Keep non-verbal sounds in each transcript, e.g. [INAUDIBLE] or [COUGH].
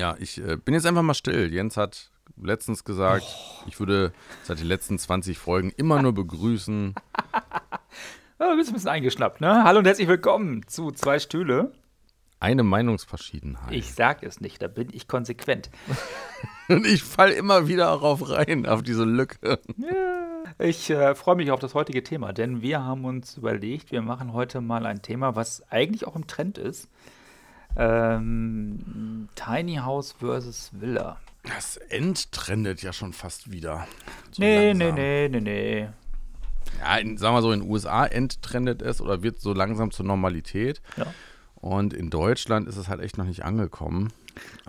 Ja, ich äh, bin jetzt einfach mal still. Jens hat letztens gesagt, oh. ich würde seit den letzten 20 Folgen immer nur begrüßen. [LAUGHS] Ja, du bist ein bisschen eingeschnappt, ne? Hallo und herzlich willkommen zu Zwei Stühle. Eine Meinungsverschiedenheit. Ich sag es nicht, da bin ich konsequent. [LAUGHS] und ich fall immer wieder darauf rein, auf diese Lücke. Ja. Ich äh, freue mich auf das heutige Thema, denn wir haben uns überlegt, wir machen heute mal ein Thema, was eigentlich auch im Trend ist. Ähm, Tiny House versus Villa. Das enttrendet ja schon fast wieder. So nee, langsam. nee, nee, nee, nee. Ja, in, sagen wir so, in den USA enttrendet es oder wird so langsam zur Normalität. Ja. Und in Deutschland ist es halt echt noch nicht angekommen.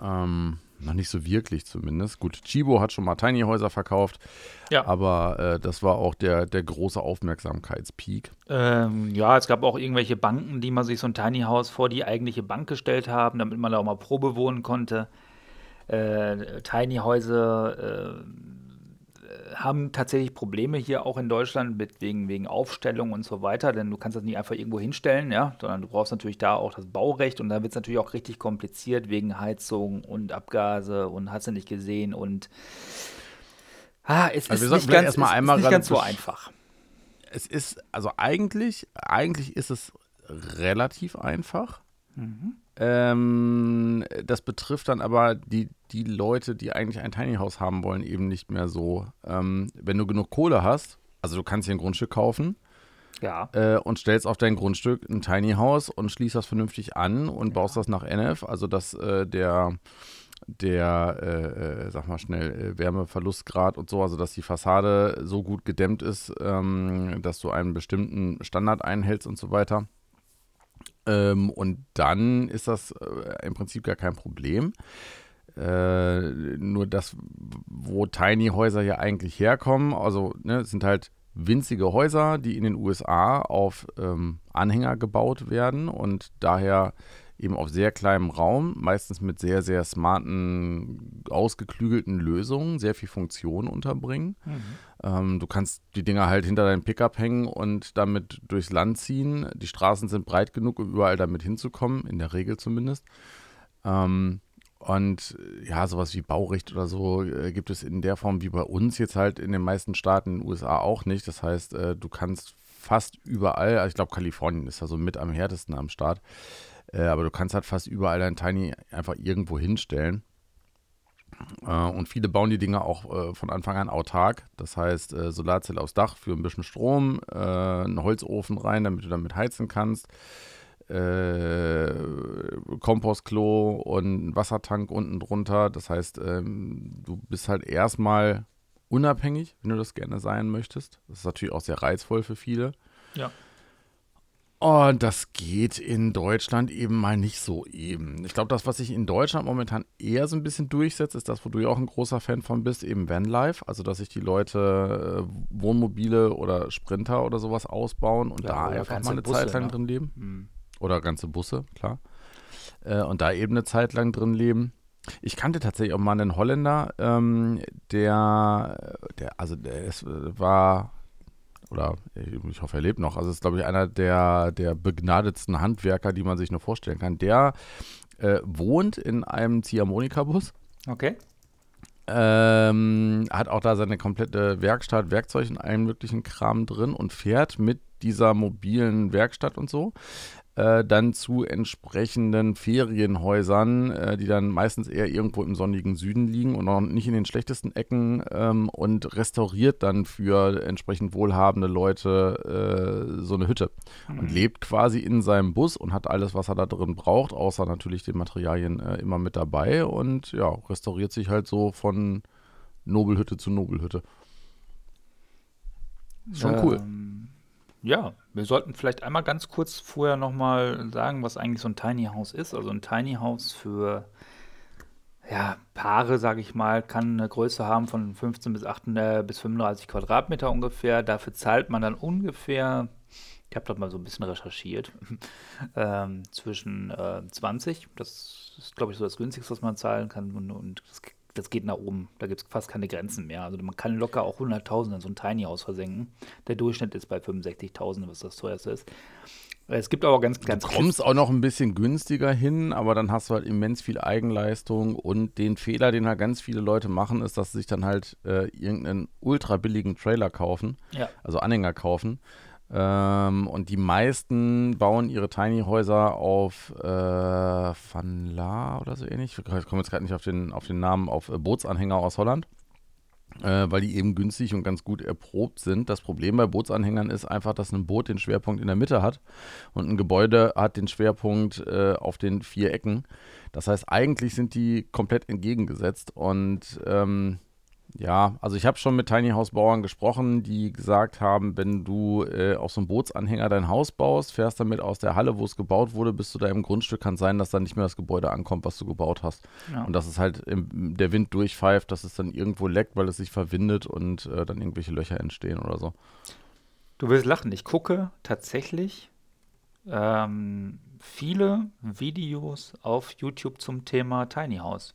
Ähm, noch nicht so wirklich zumindest. Gut, Chibo hat schon mal Tiny Häuser verkauft, ja. aber äh, das war auch der, der große Aufmerksamkeitspeak. Ähm, ja, es gab auch irgendwelche Banken, die man sich so ein Tiny House vor die eigentliche Bank gestellt haben, damit man da auch mal Probe wohnen konnte. Äh, Tiny Häuser äh, haben tatsächlich Probleme hier auch in Deutschland mit wegen, wegen Aufstellung und so weiter, denn du kannst das nicht einfach irgendwo hinstellen, ja, sondern du brauchst natürlich da auch das Baurecht und da wird es natürlich auch richtig kompliziert wegen Heizung und Abgase und hast du nicht gesehen und ah, es also ist nicht, ganz, erstmal es einmal ist nicht ganz so einfach. Es ist, also eigentlich, eigentlich ist es relativ einfach. Mhm. Ähm, das betrifft dann aber die, die Leute, die eigentlich ein Tiny House haben wollen, eben nicht mehr so. Ähm, wenn du genug Kohle hast, also du kannst hier ein Grundstück kaufen ja. äh, und stellst auf dein Grundstück ein Tiny House und schließt das vernünftig an und ja. baust das nach NF, also dass äh, der der, äh, äh, sag mal schnell, äh, Wärmeverlustgrad und so, also dass die Fassade so gut gedämmt ist, ähm, dass du einen bestimmten Standard einhältst und so weiter. Ähm, und dann ist das äh, im Prinzip gar kein Problem. Äh, nur das, wo Tiny Häuser ja eigentlich herkommen, also ne, sind halt winzige Häuser, die in den USA auf ähm, Anhänger gebaut werden und daher eben auf sehr kleinem Raum, meistens mit sehr, sehr smarten, ausgeklügelten Lösungen, sehr viel Funktion unterbringen. Mhm. Ähm, du kannst die Dinger halt hinter deinem Pickup hängen und damit durchs Land ziehen. Die Straßen sind breit genug, um überall damit hinzukommen, in der Regel zumindest. Ähm, und ja, sowas wie Baurecht oder so äh, gibt es in der Form wie bei uns jetzt halt in den meisten Staaten in den USA auch nicht. Das heißt, äh, du kannst fast überall, also ich glaube, Kalifornien ist da so mit am härtesten am Start, äh, aber du kannst halt fast überall dein Tiny einfach irgendwo hinstellen. Äh, und viele bauen die Dinger auch äh, von Anfang an autark. Das heißt, äh, Solarzelle aufs Dach für ein bisschen Strom, einen Holzofen rein, damit du damit heizen kannst. Äh, Kompostklo und Wassertank unten drunter. Das heißt, ähm, du bist halt erstmal unabhängig, wenn du das gerne sein möchtest. Das ist natürlich auch sehr reizvoll für viele. Ja. Und das geht in Deutschland eben mal nicht so eben. Ich glaube, das, was sich in Deutschland momentan eher so ein bisschen durchsetzt, ist das, wo du ja auch ein großer Fan von bist, eben Vanlife. Also, dass sich die Leute äh, Wohnmobile oder Sprinter oder sowas ausbauen und ja, da einfach mal eine Busse, Zeit lang ne? drin leben. Mhm. Oder ganze Busse, klar. Äh, und da eben eine Zeit lang drin leben. Ich kannte tatsächlich auch mal einen Holländer, ähm, der, der, also der es war oder ich hoffe, er lebt noch. Also ist, glaube ich, einer der, der begnadetsten Handwerker, die man sich nur vorstellen kann. Der äh, wohnt in einem Ziehharmonika-Bus. Okay. Ähm, hat auch da seine komplette Werkstatt, Werkzeug und allen möglichen Kram drin und fährt mit dieser mobilen Werkstatt und so äh, dann zu entsprechenden Ferienhäusern, äh, die dann meistens eher irgendwo im sonnigen Süden liegen und auch nicht in den schlechtesten Ecken ähm, und restauriert dann für entsprechend wohlhabende Leute äh, so eine Hütte mhm. und lebt quasi in seinem Bus und hat alles, was er da drin braucht, außer natürlich den Materialien äh, immer mit dabei und ja, restauriert sich halt so von Nobelhütte zu Nobelhütte. Schon ähm, cool. Ja, wir sollten vielleicht einmal ganz kurz vorher nochmal sagen, was eigentlich so ein Tiny House ist. Also ein Tiny House für ja, Paare, sage ich mal, kann eine Größe haben von 15 bis, 8, äh, bis 35 Quadratmeter ungefähr. Dafür zahlt man dann ungefähr, ich habe dort mal so ein bisschen recherchiert, [LAUGHS] ähm, zwischen äh, 20, das ist glaube ich so das günstigste, was man zahlen kann, und, und das das geht nach oben. Da gibt es fast keine Grenzen mehr. Also man kann locker auch 100.000 in so ein Tiny House versenken. Der Durchschnitt ist bei 65.000, was das teuerste ist. Es gibt aber ganz, ganz. Du kommst auch noch ein bisschen günstiger hin, aber dann hast du halt immens viel Eigenleistung und den Fehler, den halt ganz viele Leute machen, ist, dass sie sich dann halt äh, irgendeinen ultra billigen Trailer kaufen, Ja. also Anhänger kaufen. Ähm, und die meisten bauen ihre Tiny Häuser auf äh, Van La oder so ähnlich. Ich komme jetzt gerade nicht auf den, auf den Namen, auf äh, Bootsanhänger aus Holland äh, weil die eben günstig und ganz gut erprobt sind. Das Problem bei Bootsanhängern ist einfach, dass ein Boot den Schwerpunkt in der Mitte hat und ein Gebäude hat den Schwerpunkt äh, auf den vier Ecken. Das heißt, eigentlich sind die komplett entgegengesetzt und ähm, ja, also ich habe schon mit Tiny House Bauern gesprochen, die gesagt haben, wenn du äh, auf so einem Bootsanhänger dein Haus baust, fährst damit aus der Halle, wo es gebaut wurde, bis zu deinem Grundstück, kann sein, dass dann nicht mehr das Gebäude ankommt, was du gebaut hast. Ja. Und dass es halt im, der Wind durchpfeift, dass es dann irgendwo leckt, weil es sich verwindet und äh, dann irgendwelche Löcher entstehen oder so. Du wirst lachen. Ich gucke tatsächlich ähm, viele Videos auf YouTube zum Thema Tiny House.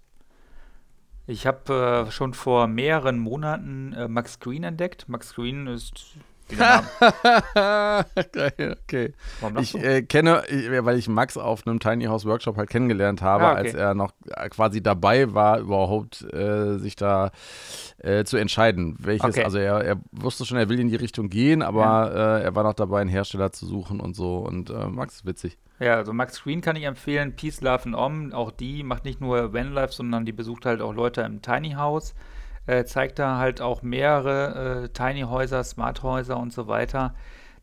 Ich habe äh, schon vor mehreren Monaten äh, Max Green entdeckt. Max Green ist. [LAUGHS] Geil, okay. Ich äh, kenne, ich, weil ich Max auf einem Tiny House Workshop halt kennengelernt habe, Ah, okay. als er noch äh, quasi dabei war, überhaupt äh, sich da äh, zu entscheiden. Welches, Okay. also er, er wusste schon, er will in die Richtung gehen, aber äh, er war noch dabei, einen Hersteller zu suchen und so. Und äh, Max ist witzig. Ja, also Max Green kann ich empfehlen. Peace, Love and Om. Auch die macht nicht nur Vanlife, sondern die besucht halt auch Leute im Tiny House. Äh, zeigt da halt auch mehrere äh, Tiny Häuser, Smart Häuser und so weiter.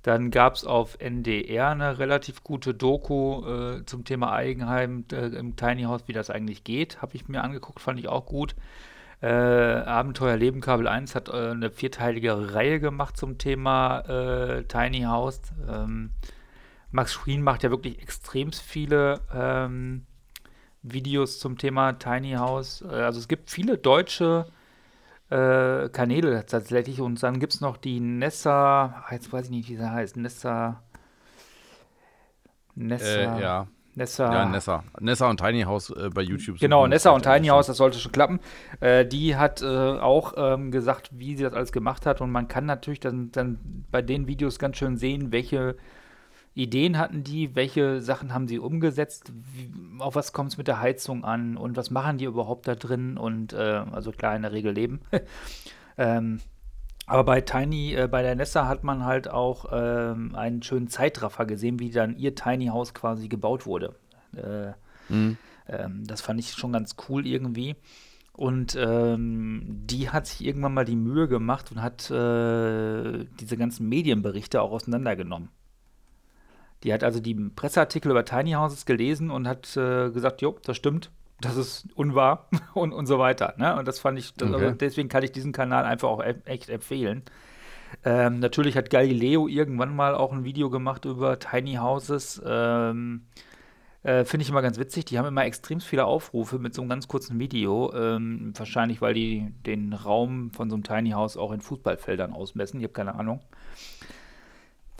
Dann gab es auf NDR eine relativ gute Doku äh, zum Thema Eigenheim äh, im Tiny House, wie das eigentlich geht. Habe ich mir angeguckt, fand ich auch gut. Äh, Abenteuer Leben Kabel 1 hat eine vierteilige Reihe gemacht zum Thema Tiny House. Ähm, Max Schreen macht ja wirklich extrem viele ähm, Videos zum Thema Tiny House. Also es gibt viele deutsche äh, Kanäle tatsächlich und dann gibt es noch die Nessa, ah, jetzt weiß ich nicht, wie sie heißt, Nessa, Nessa, Äh, ja. Nessa, ja, Nessa. Nessa und Tiny House äh, bei YouTube. Genau, Nessa und Tiny House, das sollte schon klappen. Äh, die hat äh, auch ähm, gesagt, wie sie das alles gemacht hat. Und man kann natürlich dann, dann bei den Videos ganz schön sehen, welche Ideen hatten die, welche Sachen haben sie umgesetzt, wie, auf was kommt es mit der Heizung an und was machen die überhaupt da drin und äh, also klar in der Regel leben. [LAUGHS] ähm, aber bei Tiny, äh, bei der Nessa hat man halt auch ähm, einen schönen Zeitraffer gesehen, wie dann ihr Tiny House quasi gebaut wurde. Äh, Mhm. ähm, das fand ich schon ganz cool irgendwie. Und ähm, die hat sich irgendwann mal die Mühe gemacht und hat äh, diese ganzen Medienberichte auch auseinandergenommen. Die hat also die Presseartikel über Tiny Houses gelesen und hat äh, gesagt, jo, das stimmt, das ist unwahr [LAUGHS] und, und so weiter. Ne? Und das fand ich, das, Okay. also deswegen kann ich diesen Kanal einfach auch e echt empfehlen. Ähm, natürlich hat Galileo irgendwann mal auch ein Video gemacht über Tiny Houses. Ähm, äh, Finde ich immer ganz witzig. Die haben immer extrem viele Aufrufe mit so einem ganz kurzen Video. Ähm, wahrscheinlich, weil die den Raum von so einem Tiny House auch in Fußballfeldern ausmessen. Ich habe keine Ahnung.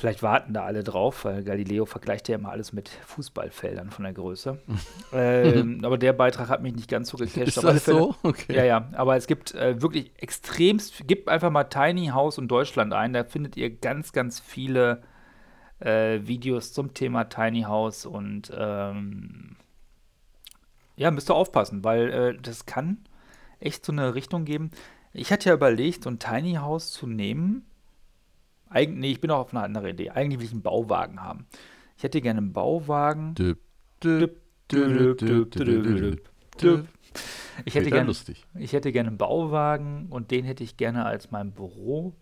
Vielleicht warten da alle drauf, weil Galileo vergleicht ja immer alles mit Fußballfeldern von der Größe. [LAUGHS] ähm, aber der Beitrag hat mich nicht ganz so gecasht. Ist das so? Okay. ja, ja, aber es gibt äh, wirklich extremst, gebt einfach mal Tiny House und Deutschland ein, da findet ihr ganz, ganz viele äh, Videos zum Thema Tiny House und ähm, ja, müsst ihr aufpassen, weil äh, das kann echt so eine Richtung geben. Ich hatte ja überlegt, so ein Tiny House zu nehmen. Eigentlich, nee, ich bin auch auf eine andere Idee. Eigentlich will ich einen Bauwagen haben. Ich hätte gerne einen Bauwagen. Düp, düp, düp. Ich hätte lustig. ich hätte gerne einen Bauwagen und den hätte ich gerne als mein Büro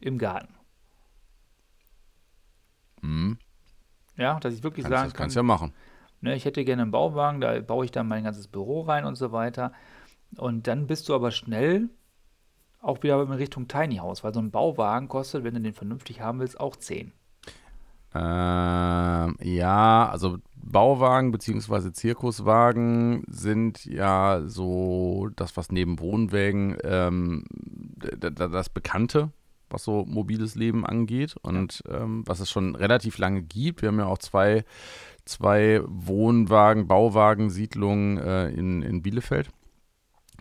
im Garten. Mhm. Ja, dass ich wirklich Kannst, sagen das kann, kannst ja machen. ne, ich hätte gerne einen Bauwagen, da baue ich dann mein ganzes Büro rein und so weiter. Und dann bist du aber schnell auch wieder in Richtung Tiny House, weil so ein Bauwagen kostet, wenn du den vernünftig haben willst, auch 10. Ähm, ja, also Bauwagen bzw. Zirkuswagen sind ja so das, was neben Wohnwägen ähm, das Bekannte, was so mobiles Leben angeht und ähm, was es schon relativ lange gibt. Wir haben ja auch zwei, zwei Wohnwagen, Bauwagen, Siedlungen äh, in, in Bielefeld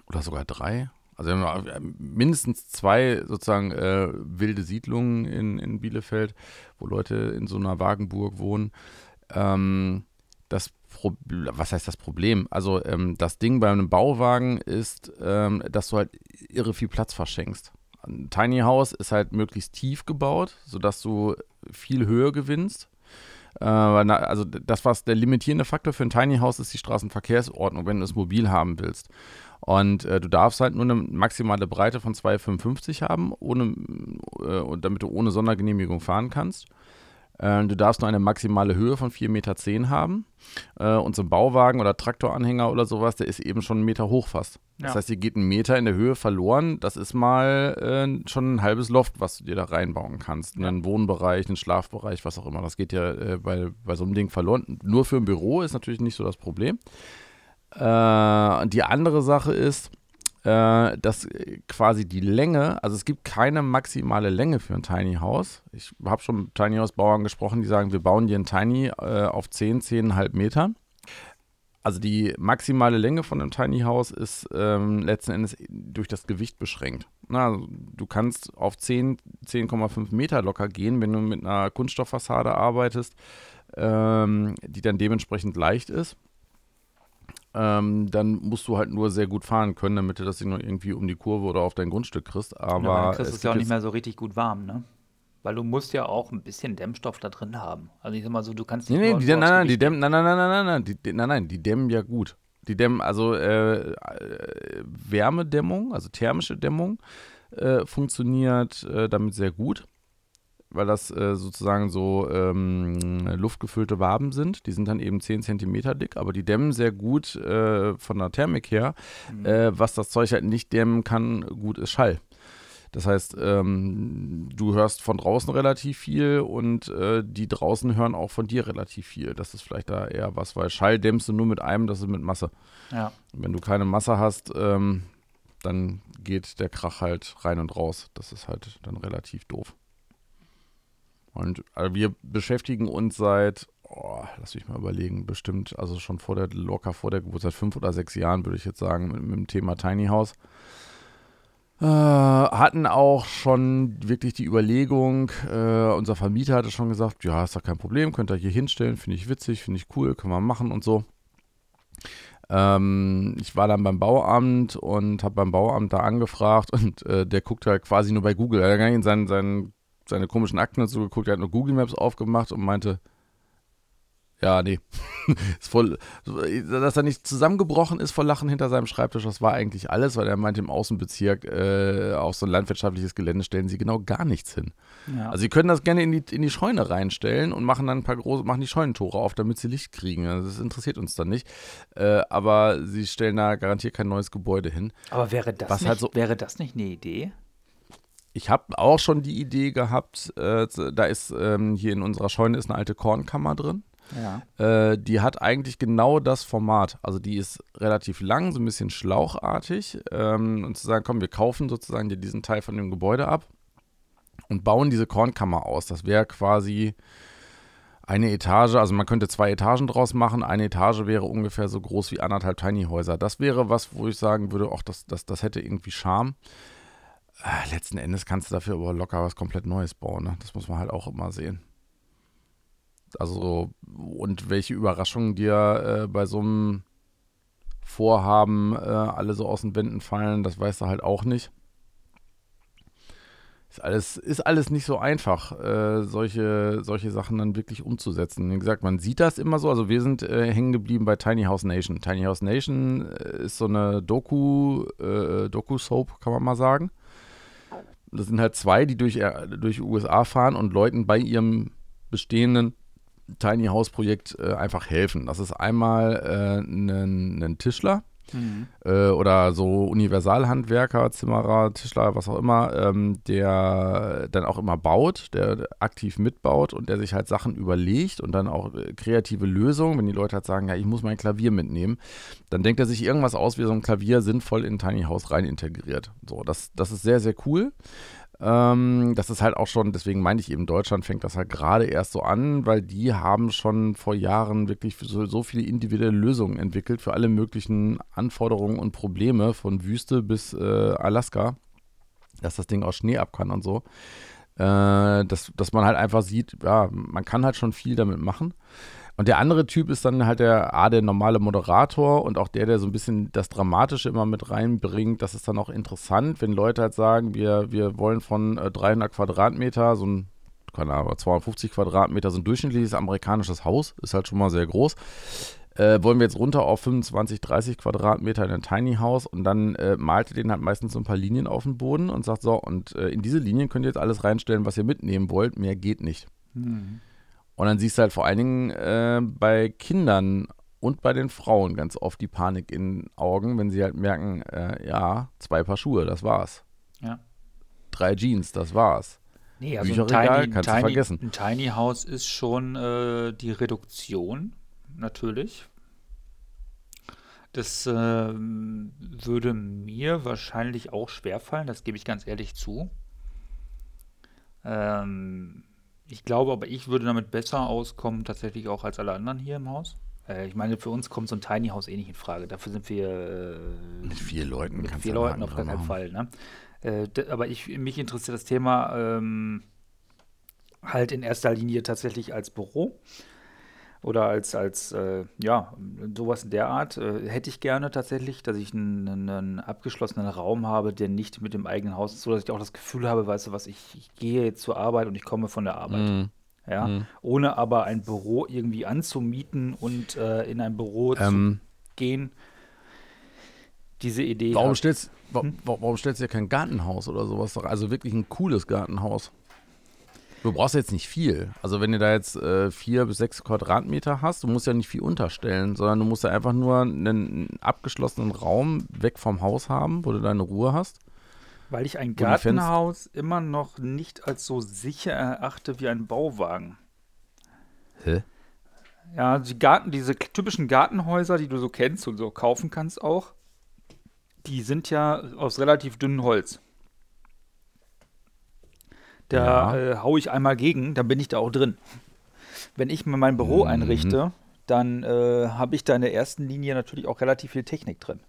oder sogar drei. Also wir haben mindestens zwei sozusagen äh, wilde Siedlungen in, in Bielefeld, wo Leute in so einer Wagenburg wohnen. Ähm, das Pro was heißt das Problem? Also ähm, das Ding bei einem Bauwagen ist, ähm, dass du halt irre viel Platz verschenkst. Ein Tiny House ist halt möglichst tief gebaut, sodass du viel Höhe gewinnst. Äh, also das, was der limitierende Faktor für ein Tiny House ist, die Straßenverkehrsordnung, wenn du es mobil haben willst. Und äh, du darfst halt nur eine maximale Breite von 2,55 haben, ohne, äh, damit du ohne Sondergenehmigung fahren kannst. Äh, du darfst nur eine maximale Höhe von 4,10 Meter haben. Äh, und so ein Bauwagen oder Traktoranhänger oder sowas, der ist eben schon einen Meter hoch fast. Das ja. heißt, hier geht ein Meter in der Höhe verloren. Das ist mal äh, schon ein halbes Loft, was du dir da reinbauen kannst. Ja. Einen Wohnbereich, einen Schlafbereich, was auch immer. Das geht ja äh, bei, bei so einem Ding verloren. Nur für ein Büro ist natürlich nicht so das Problem. Äh, die andere Sache ist, äh, dass quasi die Länge, also es gibt keine maximale Länge für ein Tiny House. Ich habe schon mit Tiny House Bauern gesprochen, die sagen, wir bauen dir ein Tiny äh, auf 10, 10,5 Meter. Also die maximale Länge von einem Tiny House ist ähm, letzten Endes durch das Gewicht beschränkt. Na, also du kannst auf 10, 10,5 Meter locker gehen, wenn du mit einer Kunststofffassade arbeitest, ähm, die dann dementsprechend leicht ist ähm, dann musst du halt nur sehr gut fahren können, damit du das Ding noch irgendwie um die Kurve oder auf dein Grundstück kriegst. Aber ja, dann kriegst es ja auch nicht mehr so richtig gut warm, ne? Weil du musst ja auch ein bisschen Dämmstoff da drin haben. Also ich sag mal so, du kannst nicht. Nee, nee, die, nein, nein, die dämmen, nein, nein, nein, nein, nein, die, nein, nein, die dämmen ja gut. Die dämmen, also äh, äh, Wärmedämmung, also thermische Dämmung, äh, funktioniert äh, damit sehr gut weil das äh, sozusagen so ähm, luftgefüllte Waben sind. Die sind dann eben 10 cm dick, aber die dämmen sehr gut äh, von der Thermik her. Mhm. Äh, was das Zeug halt nicht dämmen kann, gut ist Schall. Das heißt, ähm, du hörst von draußen relativ viel und äh, die draußen hören auch von dir relativ viel. Das ist vielleicht da eher was, weil Schall dämmst du nur mit einem, das ist mit Masse. Ja. Wenn du keine Masse hast, ähm, dann geht der Krach halt rein und raus. Das ist halt dann relativ doof. Und also wir beschäftigen uns seit, oh, lass mich mal überlegen, bestimmt, also schon vor der, locker vor der Geburt, seit fünf oder sechs Jahren, würde ich jetzt sagen, mit, mit dem Thema Tiny House. Äh, hatten auch schon wirklich die Überlegung, äh, unser Vermieter hatte schon gesagt, ja, ist doch kein Problem, könnt ihr hier hinstellen, finde ich witzig, finde ich cool, können wir machen und so. Ähm, ich war dann beim Bauamt und habe beim Bauamt da angefragt und äh, der guckt halt quasi nur bei Google. Er hat gar nicht in seinen, seinen seine komischen Akten dazu geguckt, er hat nur Google Maps aufgemacht und meinte, ja, nee. [LAUGHS] ist voll, dass er nicht zusammengebrochen ist vor Lachen hinter seinem Schreibtisch, das war eigentlich alles, weil er meinte, im Außenbezirk äh, auf so ein landwirtschaftliches Gelände stellen sie genau gar nichts hin. Ja. Also sie können das gerne in die, in die Scheune reinstellen und machen dann ein paar große, machen die Scheunentore auf, damit sie Licht kriegen. Also das interessiert uns dann nicht. Äh, aber sie stellen da garantiert kein neues Gebäude hin. Aber wäre das, nicht, halt so, wäre das nicht eine Idee? Ich habe auch schon die Idee gehabt, äh, da ist ähm, hier in unserer Scheune ist eine alte Kornkammer drin. Ja. Äh, die hat eigentlich genau das Format. Also die ist relativ lang, so ein bisschen schlauchartig. Ähm, und zu sagen, komm, wir kaufen sozusagen dir diesen Teil von dem Gebäude ab und bauen diese Kornkammer aus. Das wäre quasi eine Etage, also man könnte zwei Etagen draus machen. Eine Etage wäre ungefähr so groß wie anderthalb Tiny Häuser. Das wäre was, wo ich sagen würde, ach, das, das, das hätte irgendwie Charme. Äh, letzten Endes kannst du dafür aber locker was komplett Neues bauen. Ne? Das muss man halt auch immer sehen. Also, und welche Überraschungen dir äh, bei so einem Vorhaben äh, alle so aus den Wänden fallen, das weißt du halt auch nicht. Ist alles, ist alles nicht so einfach, äh, solche, solche Sachen dann wirklich umzusetzen. Wie gesagt, man sieht das immer so. Also wir sind äh, hängen geblieben bei Tiny House Nation. Tiny House Nation äh, ist so eine Doku, äh, Doku-Soap, kann man mal sagen. Das sind halt zwei, die durch, äh, durch USA fahren und Leuten bei ihrem bestehenden Tiny House Projekt äh, einfach helfen. Das ist einmal ein äh, Tischler, Mhm. Äh, oder so Universalhandwerker, Zimmerer, Tischler, was auch immer, ähm, der dann auch immer baut, der aktiv mitbaut und der sich halt Sachen überlegt und dann auch äh, kreative Lösungen, wenn die Leute halt sagen, ja, ich muss mein Klavier mitnehmen, dann denkt er sich irgendwas aus, wie so ein Klavier sinnvoll in ein Tiny House rein integriert. So, das, das ist sehr, sehr cool. Ähm, das ist halt auch schon, deswegen meine ich eben, Deutschland fängt das halt gerade erst so an, weil die haben schon vor Jahren wirklich so, so viele individuelle Lösungen entwickelt für alle möglichen Anforderungen und Probleme, von Wüste bis äh, Alaska, dass das Ding aus Schnee ab kann und so. Äh, dass, dass man halt einfach sieht, ja, man kann halt schon viel damit machen. Und der andere Typ ist dann halt der, A, der normale Moderator und auch der, der so ein bisschen das Dramatische immer mit reinbringt. Das ist dann auch interessant, wenn Leute halt sagen, wir, wir wollen von äh, 300 Quadratmeter, so ein, keine Ahnung, 250 Quadratmeter, so ein durchschnittliches amerikanisches Haus, ist halt schon mal sehr groß. Äh, wollen wir jetzt runter auf 25, 30 Quadratmeter in ein Tiny House und dann äh, malt ihr den halt meistens so ein paar Linien auf den Boden und sagt so, und äh, in diese Linien könnt ihr jetzt alles reinstellen, was ihr mitnehmen wollt, mehr geht nicht. Mhm. Und dann siehst du halt vor allen Dingen äh, bei Kindern und bei den Frauen ganz oft die Panik in den Augen, wenn sie halt merken, äh, ja, zwei Paar Schuhe, das war's. Ja. Drei Jeans, das war's. Nee, also Bücherregal ein Tiny, kannst Tiny, du vergessen. Ein Tiny House ist schon äh, die Reduktion, natürlich. Das äh, würde mir wahrscheinlich auch schwerfallen, das gebe ich ganz ehrlich zu. Ähm, ich glaube aber, ich würde damit besser auskommen, tatsächlich auch als alle anderen hier im Haus. Äh, ich meine, für uns kommt so ein Tiny House eh nicht in Frage. Dafür sind wir. Äh, mit vier Leuten Mit vier Leuten auf gar keinen Fall. Ne? Äh, aber ich, mich interessiert das Thema ähm, halt in erster Linie tatsächlich als Büro oder als, als äh, ja, sowas in der Art äh, hätte ich gerne tatsächlich, dass ich einen, einen, abgeschlossenen Raum habe, der nicht mit dem eigenen Haus ist, so dass ich auch das Gefühl habe, weißt du was, ich, ich gehe jetzt zur Arbeit und ich komme von der Arbeit. Mm. Ja, mm. ohne aber ein Büro irgendwie anzumieten und äh, in ein Büro ähm. zu gehen. Diese Idee. Warum stellst, hm? warum stellst du ja kein Gartenhaus oder sowas? Also wirklich ein cooles Gartenhaus. Du brauchst jetzt nicht viel. Also wenn du da jetzt äh, vier bis sechs Quadratmeter hast, du musst ja nicht viel unterstellen, sondern du musst ja einfach nur einen abgeschlossenen Raum weg vom Haus haben, wo du deine Ruhe hast. Weil ich ein Gartenhaus immer noch nicht als so sicher erachte wie ein Bauwagen. Hä? Ja, die Garten, diese typischen Gartenhäuser, die du so kennst und so kaufen kannst auch, die sind ja aus relativ dünnem Holz. Da ja. äh, haue ich einmal gegen, dann bin ich da auch drin. Wenn ich mir mein Büro mhm. einrichte, dann äh, habe ich da in der ersten Linie natürlich auch relativ viel Technik drin.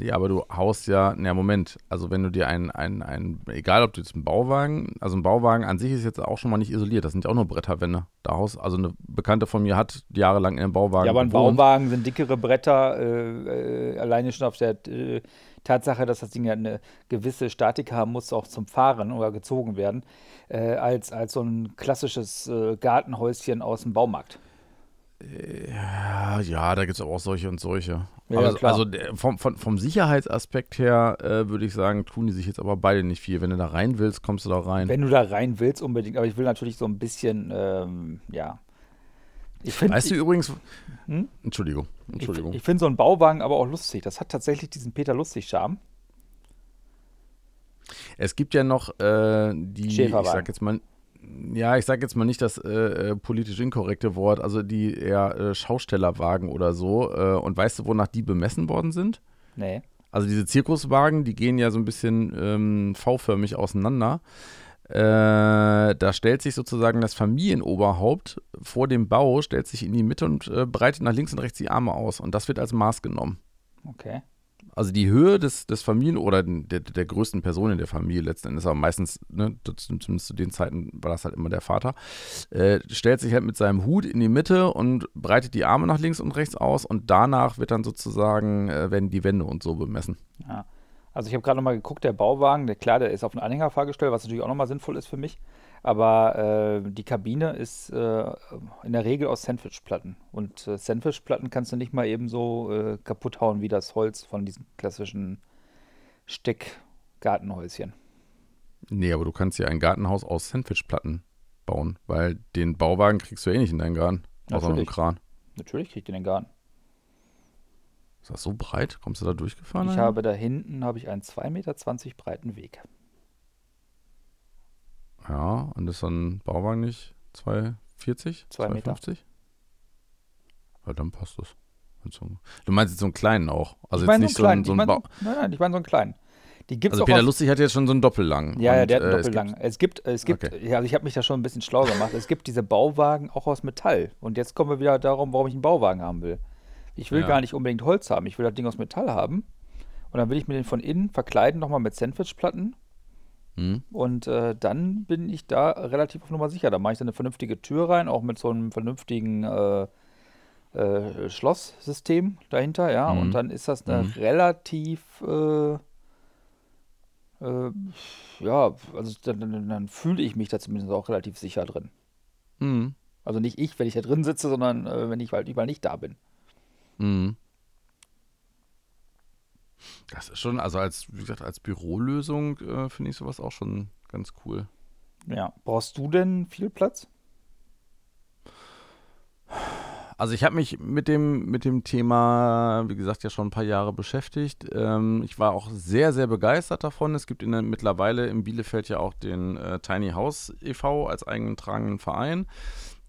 Ja, aber du haust ja, na Moment, also wenn du dir ein, ein, ein, egal ob du jetzt einen Bauwagen, also ein Bauwagen an sich ist jetzt auch schon mal nicht isoliert, das sind ja auch nur Bretterwände. Da haust, also eine Bekannte von mir hat jahrelang in einem Bauwagen. Ja, aber ein. Bauwagen sind dickere Bretter, äh, äh, alleine schon auf der äh, Tatsache, dass das Ding ja eine gewisse Statik haben muss, auch zum Fahren oder gezogen werden, äh, als, als so ein klassisches äh, Gartenhäuschen aus dem Baumarkt. Ja, ja, da gibt es auch solche und solche. Ja, also, also vom, vom, vom, Sicherheitsaspekt her äh, würde ich sagen, tun die sich jetzt aber beide nicht viel. Wenn du da rein willst, kommst du da rein. Wenn du da rein willst, unbedingt. Aber ich will natürlich so ein bisschen, ähm, ja. Ich find, weißt du übrigens. Hm? Entschuldigung. Entschuldigung. Ich, ich finde so einen Bauwagen aber auch lustig. Das hat tatsächlich diesen Peter Lustig-Charme. Es gibt ja noch äh, die, ich sag jetzt mal, ja, ich sage jetzt mal nicht das äh, äh, politisch inkorrekte Wort, also die eher äh, Schaustellerwagen oder so. Äh, und weißt du, wonach die bemessen worden sind? Nee. Also diese Zirkuswagen, die gehen ja so ein bisschen ähm, V-förmig auseinander. Äh, da stellt sich sozusagen das Familienoberhaupt vor dem Bau, stellt sich in die Mitte und äh, breitet nach links und rechts die Arme aus. Und das wird als Maß genommen. Okay. Also die Höhe des, des Familien- oder der, der größten Person in der Familie letzten Endes, aber meistens, ne, zumindest zu den Zeiten war das halt immer der Vater, äh, stellt sich halt mit seinem Hut in die Mitte und breitet die Arme nach links und rechts aus und danach wird dann sozusagen, äh, werden die Wände und so bemessen. Ja. Also ich habe gerade nochmal geguckt, der Bauwagen, der, klar, der ist auf einen Anhängerfahrgestell, was natürlich auch nochmal sinnvoll ist für mich. Aber äh, die Kabine ist äh, in der Regel aus Sandwichplatten. Und äh, Sandwichplatten kannst du nicht mal eben so äh, kaputt hauen wie das Holz von diesen klassischen Steckgartenhäuschen. Nee, aber du kannst ja ein Gartenhaus aus Sandwichplatten bauen, weil den Bauwagen kriegst du eh nicht in deinen Garten. Außer einem Kran. Natürlich kriegt ihr den Garten. Ist das so breit? Kommst du da durchgefahren? Ich habe da hinten habe ich einen 2,20 Meter breiten Weg. Ja, und ist so ein Bauwagen nicht 2,40? 2 Meter. Ja, dann passt das. Du meinst jetzt so einen kleinen auch? Also ich jetzt nicht so einen, so einen Nein, nein, ich meine so einen kleinen. Die gibt's Also Peter Lustig hat jetzt schon so einen Doppellang. Ja, ja, der hat einen äh, es Doppellang. Es gibt, es gibt, Okay. ja, also ich habe mich da schon ein bisschen schlau gemacht. Es gibt diese Bauwagen auch aus Metall. Und jetzt kommen wir wieder darum, warum ich einen Bauwagen haben will. Ich will Ja. gar nicht unbedingt Holz haben. Ich will das Ding aus Metall haben. Und dann will ich mir den von innen verkleiden, nochmal mit Sandwichplatten. Hm? Und äh, dann bin ich da relativ auf Nummer sicher. Da mache ich dann eine vernünftige Tür rein, auch mit so einem vernünftigen äh, äh, Schlosssystem dahinter, ja. Mhm. Und dann ist das eine Mhm. relativ, äh, äh, ja, also dann, dann, dann fühle ich mich da zumindest auch relativ sicher drin. Hm. Also nicht ich, wenn ich da drin sitze, sondern äh, wenn ich halt mal nicht da bin. Mhm. Das ist schon, also als, wie gesagt, als Bürolösung äh, finde ich sowas auch schon ganz cool. Ja. Brauchst du denn viel Platz? Also ich habe mich mit dem, mit dem Thema, wie gesagt, ja schon ein paar Jahre beschäftigt. Ähm, ich war auch sehr, sehr begeistert davon. Es gibt in der, mittlerweile in Bielefeld ja auch den äh, Tiny House e.V. als eigenen tragenden Verein.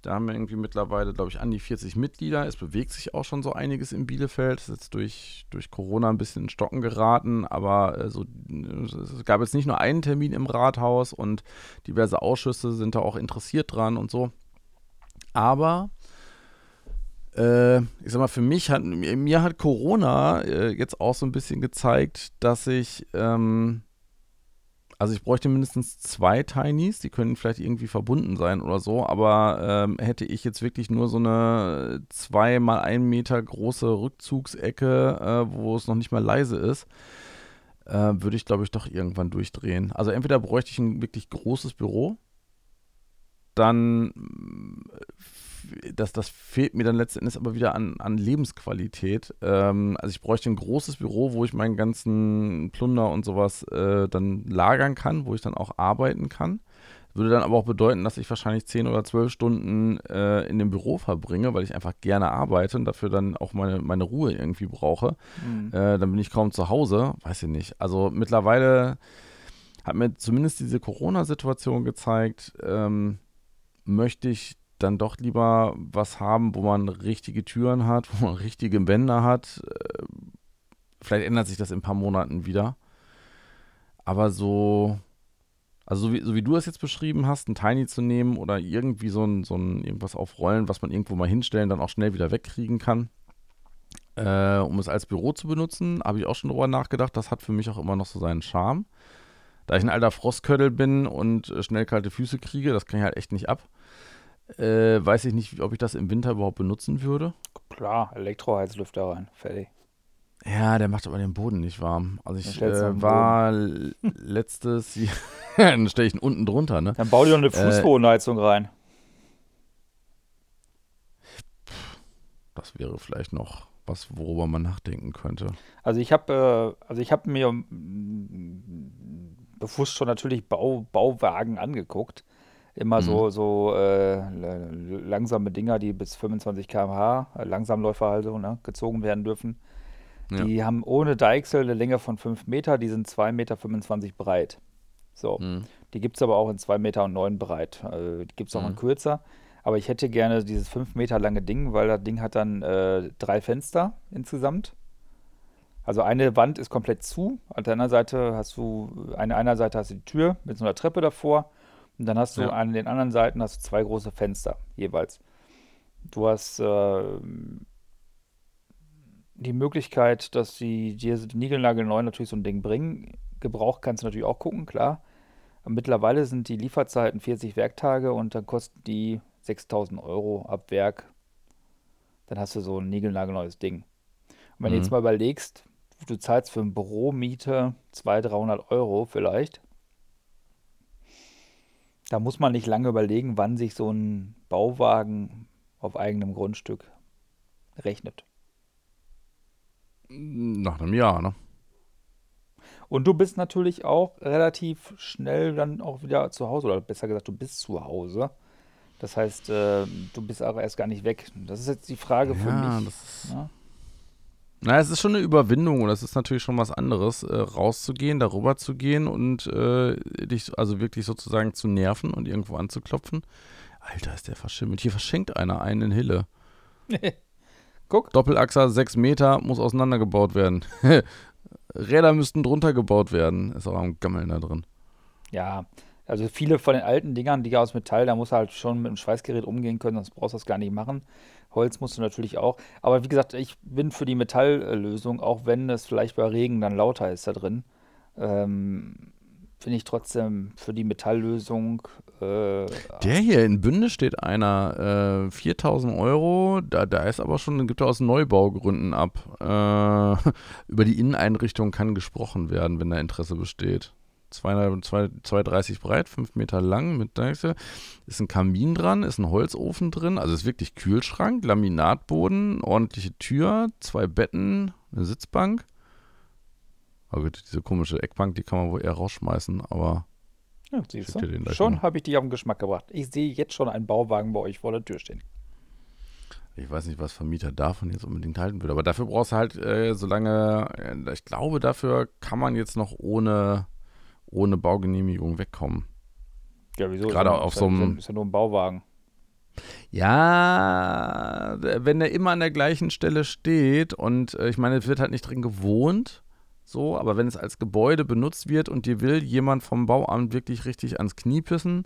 Da haben wir irgendwie mittlerweile, glaube ich, an die 40 Mitglieder. Es bewegt sich auch schon so einiges in Bielefeld. Es ist jetzt durch, durch Corona ein bisschen in Stocken geraten, aber äh, so, es gab jetzt nicht nur einen Termin im Rathaus und diverse Ausschüsse sind da auch interessiert dran und so. Aber äh, ich sag mal, für mich hat, mir, mir hat Corona äh, jetzt auch so ein bisschen gezeigt, dass ich, ähm, also ich bräuchte mindestens zwei Tinys, die können vielleicht irgendwie verbunden sein oder so, aber ähm, hätte ich jetzt wirklich nur so eine zwei mal ein Meter große Rückzugsecke, äh, wo es noch nicht mal leise ist, äh, würde ich glaube ich doch irgendwann durchdrehen. Also entweder bräuchte ich ein wirklich großes Büro, dann das, das fehlt mir dann letzten Endes aber wieder an, an Lebensqualität. Ähm, also ich bräuchte ein großes Büro, wo ich meinen ganzen Plunder und sowas äh, dann lagern kann, wo ich dann auch arbeiten kann. Würde dann aber auch bedeuten, dass ich wahrscheinlich 10 oder 12 Stunden äh, in dem Büro verbringe, weil ich einfach gerne arbeite und dafür dann auch meine, meine Ruhe irgendwie brauche. Mhm. Äh, dann bin ich kaum zu Hause, weiß ich nicht. Also mittlerweile hat mir zumindest diese Corona-Situation gezeigt, ähm, möchte ich dann doch lieber was haben, wo man richtige Türen hat, wo man richtige Wände hat. Äh, Vielleicht ändert sich das in ein paar Monaten wieder. Aber so, also so wie, so wie du es jetzt beschrieben hast, ein Tiny zu nehmen oder irgendwie so ein, so ein irgendwas aufrollen, was man irgendwo mal hinstellen, dann auch schnell wieder wegkriegen kann, äh, um es als Büro zu benutzen, habe ich auch schon drüber nachgedacht. Das hat für mich auch immer noch so seinen Charme. Da ich ein alter Frostköttel bin und äh, schnell kalte Füße kriege, das kann ich halt echt nicht ab. Äh, weiß ich nicht, ob ich das im Winter überhaupt benutzen würde. Klar, Elektroheizlüfter rein. Fertig. Ja, der macht aber den Boden nicht warm. Also ich äh, war letztes Jahr, [LAUGHS] dann stelle ich ihn unten drunter, ne? Dann bau dir doch eine Fußbodenheizung rein. Das wäre vielleicht noch was, worüber man nachdenken könnte. Also ich habe äh, also ich habe mir mm, bewusst schon natürlich Bau, Bauwagen angeguckt. Immer so, so äh, langsame Dinger, die bis 25 km/h, äh, Langsamläufer also, ne, gezogen werden dürfen. Ja. Die haben ohne Deichsel eine Länge von 5 Meter, die sind 2,25 Meter breit. So. Hm. Die gibt es aber auch in 2,09 Meter breit. Also, die gibt es auch in Mhm. kürzer. Aber ich hätte gerne dieses 5 Meter lange Ding, weil das Ding hat dann äh, drei Fenster insgesamt. Also eine Wand ist komplett zu. An der anderen Seite hast du, an einer Seite hast du die Tür mit so einer Treppe davor. Und dann hast du Ja. an den anderen Seiten hast du zwei große Fenster jeweils. Du hast äh, die Möglichkeit, dass sie dir die Nigelnagelneu natürlich so ein Ding bringen. Gebraucht kannst du natürlich auch gucken, klar. Aber mittlerweile sind die Lieferzeiten 40 Werktage und dann kosten die 6000 Euro ab Werk. Dann hast du so ein niegelnagelneues Ding. Und wenn du Mhm. jetzt mal überlegst, du zahlst für eine Büromiete 200, 300 Euro vielleicht, da muss man nicht lange überlegen, wann sich so ein Bauwagen auf eigenem Grundstück rechnet. Nach einem Jahr, ne? Und du bist natürlich auch relativ schnell dann auch wieder zu Hause, oder besser gesagt, du bist zu Hause. Das heißt, äh, du bist aber erst gar nicht weg. Das ist jetzt die Frage für Ja, mich. das ist, ne? Na, es ist schon eine Überwindung und es ist natürlich schon was anderes, äh, rauszugehen, darüber zu gehen und äh, dich also wirklich sozusagen zu nerven und irgendwo anzuklopfen. Alter, ist der verschimmelt. Hier verschenkt einer einen in Hille. [LAUGHS] Guck, Doppelachser, 6 Meter, muss auseinandergebaut werden. [LAUGHS] Räder müssten drunter gebaut werden. Ist auch am Gammeln da drin. Ja, also viele von den alten Dingern, die aus Metall, da muss halt schon mit einem Schweißgerät umgehen können, sonst brauchst du das gar nicht machen. Holz musst du natürlich auch. Aber wie gesagt, ich bin für die Metalllösung, auch wenn es vielleicht bei Regen dann lauter ist da drin. Ähm, finde ich trotzdem für die Metalllösung. Äh, Der hier in Bünde steht einer, äh, 4000 Euro, da, da ist aber schon, gibt er aus Neubaugründen ab. Äh, [LAUGHS] über die Inneneinrichtung kann gesprochen werden, wenn da Interesse besteht. 230 breit, 5 Meter lang mit ist ein Kamin dran, ist ein Holzofen drin, also ist wirklich Kühlschrank, Laminatboden, ordentliche Tür, zwei Betten, eine Sitzbank. Aber gut, diese komische Eckbank, die kann man wohl eher rausschmeißen, aber. Ja, siehst du. Schon habe ich dich auf den Geschmack gebracht. Ich sehe jetzt schon einen Bauwagen bei euch vor der Tür stehen. Ich weiß nicht, was Vermieter davon jetzt unbedingt halten würde, aber dafür brauchst du halt, äh, solange, äh, ich glaube, dafür kann man jetzt noch ohne, ohne Baugenehmigung wegkommen. Ja, wieso? Gerade auf so einem. Ist ja nur ein Bauwagen. Ja, wenn der immer an der gleichen Stelle steht und äh, ich meine, es wird halt nicht drin gewohnt, so, aber wenn es als Gebäude benutzt wird und dir will jemand vom Bauamt wirklich richtig ans Knie pissen,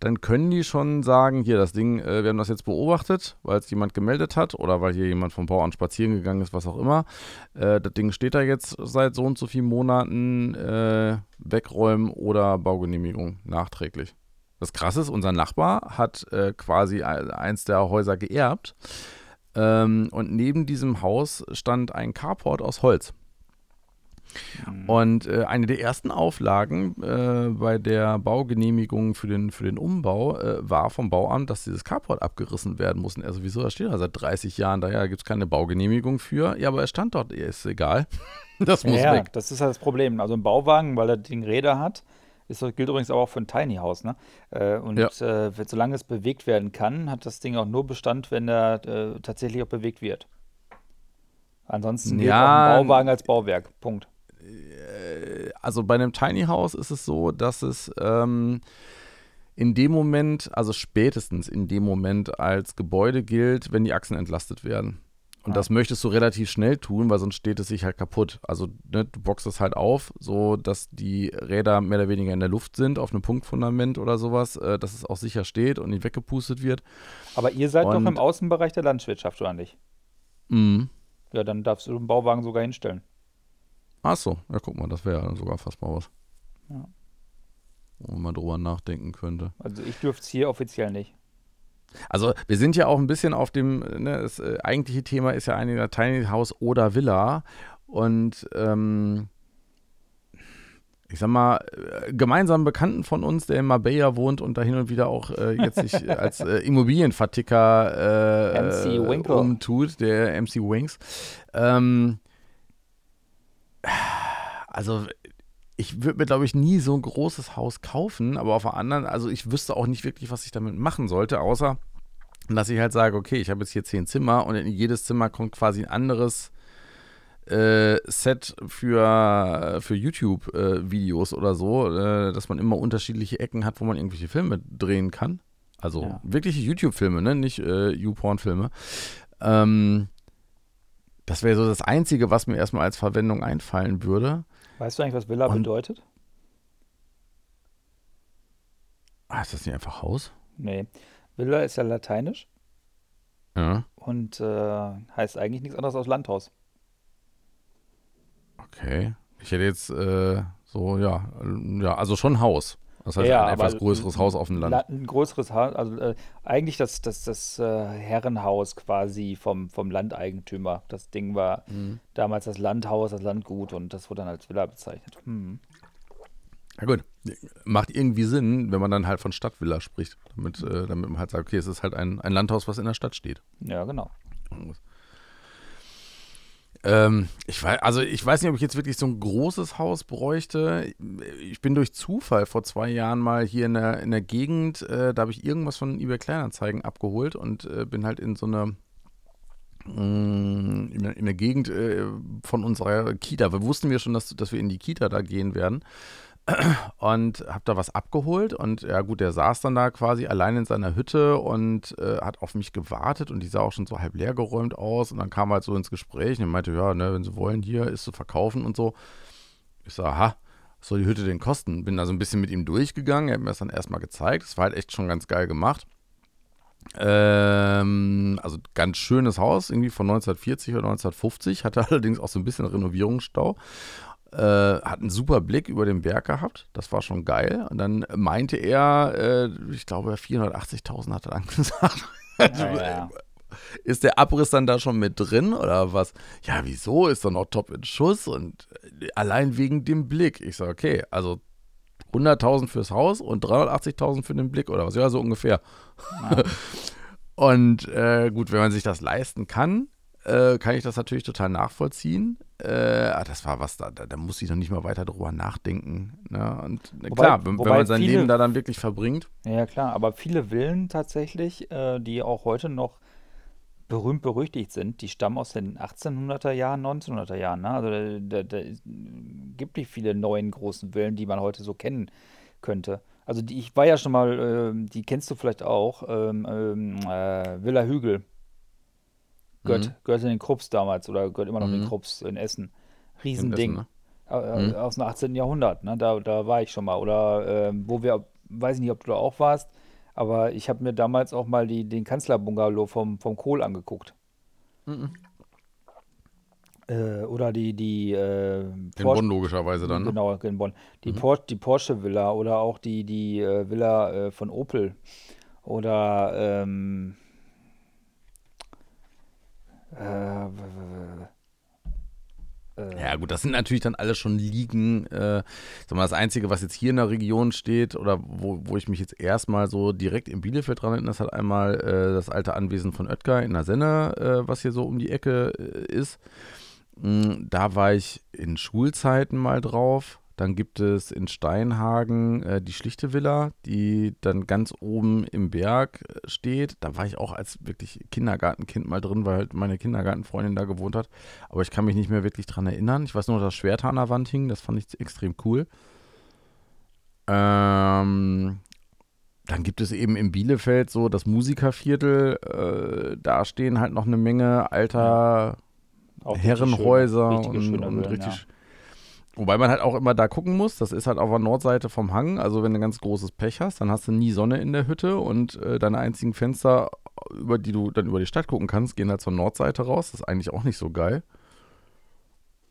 dann können die schon sagen, hier das Ding, äh, wir haben das jetzt beobachtet, weil es jemand gemeldet hat oder weil hier jemand vom Bauamt spazieren gegangen ist, was auch immer. Äh, das Ding steht da jetzt seit so und so vielen Monaten, äh, wegräumen oder Baugenehmigung nachträglich. Das Krasse ist, unser Nachbar hat äh, quasi eins der Häuser geerbt ähm, und neben diesem Haus stand ein Carport aus Holz. Und äh, eine der ersten Auflagen äh, bei der Baugenehmigung für den, für den Umbau äh, war vom Bauamt, dass dieses Carport abgerissen werden muss. Und er sowieso, da steht er seit 30 Jahren, daher gibt es keine Baugenehmigung für. Ja, aber er stand dort, ist egal. [LAUGHS] das muss ja, weg. Das ist halt das Problem. Also ein Bauwagen, weil er Ding Räder hat, ist, gilt übrigens auch für ein Tiny House. Ne? Äh, und ja. äh, solange es bewegt werden kann, hat das Ding auch nur Bestand, wenn er äh, tatsächlich auch bewegt wird. Ansonsten gilt ja, auch ein Bauwagen als Bauwerk. Punkt. Äh, also bei einem Tiny House ist es so, dass es ähm, in dem Moment, also spätestens in dem Moment als Gebäude gilt, wenn die Achsen entlastet werden. Und ah. das möchtest du relativ schnell tun, weil sonst steht es sich halt kaputt. Also ne, du boxst es halt auf, so dass die Räder mehr oder weniger in der Luft sind, auf einem Punktfundament oder sowas, äh, dass es auch sicher steht und nicht weggepustet wird. Aber ihr seid und, doch im Außenbereich der Landwirtschaft, oder nicht? Mhm. Ja, dann darfst du den Bauwagen sogar hinstellen. Ach so, ja, guck mal, das wäre ja sogar fast mal was. Ja. Wo man drüber nachdenken könnte. Also ich dürfte es hier offiziell nicht. Also wir sind ja auch ein bisschen auf dem, ne, das äh, eigentliche Thema ist ja einiger Tiny House oder Villa. Und ähm, ich sag mal, äh, gemeinsamen Bekannten von uns, der in Marbella wohnt und da hin und wieder auch äh, jetzt sich als äh, Immobilienverticker äh, [LAUGHS] umtut, der MC Wings, ähm, also ich würde mir, glaube ich, nie so ein großes Haus kaufen, aber auf der anderen, also ich wüsste auch nicht wirklich, was ich damit machen sollte, außer dass ich halt sage, okay, ich habe jetzt hier zehn Zimmer und in jedes Zimmer kommt quasi ein anderes äh, Set für, für YouTube-Videos äh, oder so, äh, dass man immer unterschiedliche Ecken hat, wo man irgendwelche Filme drehen kann. Also ja. wirkliche YouTube-Filme, ne? nicht äh, YouPorn-Filme. Ähm, das wäre so das Einzige, was mir erstmal als Verwendung einfallen würde. Weißt du eigentlich, was Villa Und, bedeutet? Ah, ist das nicht einfach Haus? Nee. Villa ist ja lateinisch. Ja. Und äh, heißt eigentlich nichts anderes als Landhaus. Okay. Ich hätte jetzt äh, so, ja, ja, also schon Haus. Das heißt, ja, ein etwas größeres Haus auf dem Land. Ein größeres Haus, also äh, eigentlich das, das, das äh, Herrenhaus quasi vom, vom Landeigentümer. Das Ding war mhm. damals das Landhaus, das Landgut und das wurde dann als Villa bezeichnet. Mhm. Ja gut, macht irgendwie Sinn, wenn man dann halt von Stadtvilla spricht, damit, äh, damit man halt sagt, okay, es ist halt ein, ein Landhaus, was in der Stadt steht. Ja, genau. Ähm, ich weiß, also ich weiß nicht, ob ich jetzt wirklich so ein großes Haus bräuchte. Ich bin durch Zufall vor zwei Jahren mal hier in der, in der Gegend, äh, da habe ich irgendwas von eBay Kleinanzeigen abgeholt und äh, bin halt in so eine mm, in, der Gegend äh, von unserer Kita. Wir wussten wir schon, dass, dass wir in die Kita da gehen werden. Und habe da was abgeholt und ja gut, der saß dann da quasi allein in seiner Hütte und äh, hat auf mich gewartet und die sah auch schon so halb leer geräumt aus und dann kam halt so ins Gespräch und meinte, ja, ne, wenn sie wollen, hier ist zu verkaufen und so. Ich so, aha, was soll die Hütte denn kosten? Bin da so ein bisschen mit ihm durchgegangen, er hat mir das dann erstmal gezeigt, es war halt echt schon ganz geil gemacht. Ähm, also ganz schönes Haus, irgendwie von 1940 oder 1950, hatte [LAUGHS] allerdings auch so ein bisschen Renovierungsstau. Äh, hat einen super Blick über den Berg gehabt. Das war schon geil. Und dann meinte er, äh, ich glaube, 480.000 hat er dann [LAUGHS] gesagt. Ja, ja. Ist der Abriss dann da schon mit drin oder was? Ja, wieso? Ist doch noch top in Schuss und äh, allein wegen dem Blick. Ich sage, okay, also 100.000 fürs Haus und 380.000 für den Blick oder was? Ja, so ungefähr. Ja. [LAUGHS] und äh, gut, wenn man sich das leisten kann, äh, kann ich das natürlich total nachvollziehen. Äh, ah, das war was, da, da, da muss ich noch nicht mal weiter drüber nachdenken. Ne? Und wobei, klar, wenn, wenn man sein viele, Leben da dann wirklich verbringt. Ja, klar, aber viele Villen tatsächlich, äh, die auch heute noch berühmt berüchtigt sind, die stammen aus den 1800er Jahren, 1900er Jahren. Ne? Also da, da, da gibt nicht viele neuen großen Villen, die man heute so kennen könnte. Also die, ich war ja schon mal, äh, die kennst du vielleicht auch, ähm, ähm, äh, Villa Hügel Gehört, mhm. gehört in den Krups damals oder gehört immer noch mhm. in den Krups in Essen. Riesending. Essen, ne? mhm. Aus dem 18. Jahrhundert, ne? Da, da war ich schon mal. Oder äh, wo wir, weiß ich nicht, ob du da auch warst, aber ich habe mir damals auch mal die, den Kanzlerbungalow vom, vom Kohl angeguckt. Mhm. Äh, oder die, die äh, In Bonn logischerweise dann. Ne? Genau, in Bonn. Die, mhm. Por die Porsche Villa oder auch die, die äh, Villa äh, von Opel. Oder ähm, äh, äh, ja, gut, das sind natürlich dann alle schon Liegen. Äh, das Einzige, was jetzt hier in der Region steht oder wo, wo ich mich jetzt erstmal so direkt im Bielefeld dran erinnere, ist halt einmal äh, das alte Anwesen von Oetker in der Senne, äh, was hier so um die Ecke äh, ist. Mm, da war ich in Schulzeiten mal drauf. Dann gibt es in Steinhagen äh, die schlichte Villa, die dann ganz oben im Berg äh, steht. Da war ich auch als wirklich Kindergartenkind mal drin, weil halt meine Kindergartenfreundin da gewohnt hat. Aber ich kann mich nicht mehr wirklich dran erinnern. Ich weiß nur, dass das Schwert an der Wand hing. Das fand ich extrem cool. Ähm, dann gibt es eben im Bielefeld so das Musikerviertel. Äh, da stehen halt noch eine Menge alter Herrenhäuser schön, und, und richtig. Ja Wobei man halt auch immer da gucken muss, das ist halt auf der Nordseite vom Hang, also wenn du ganz großes Pech hast, dann hast du nie Sonne in der Hütte und äh, deine einzigen Fenster, über die du dann über die Stadt gucken kannst, gehen halt zur Nordseite raus. Das ist eigentlich auch nicht so geil.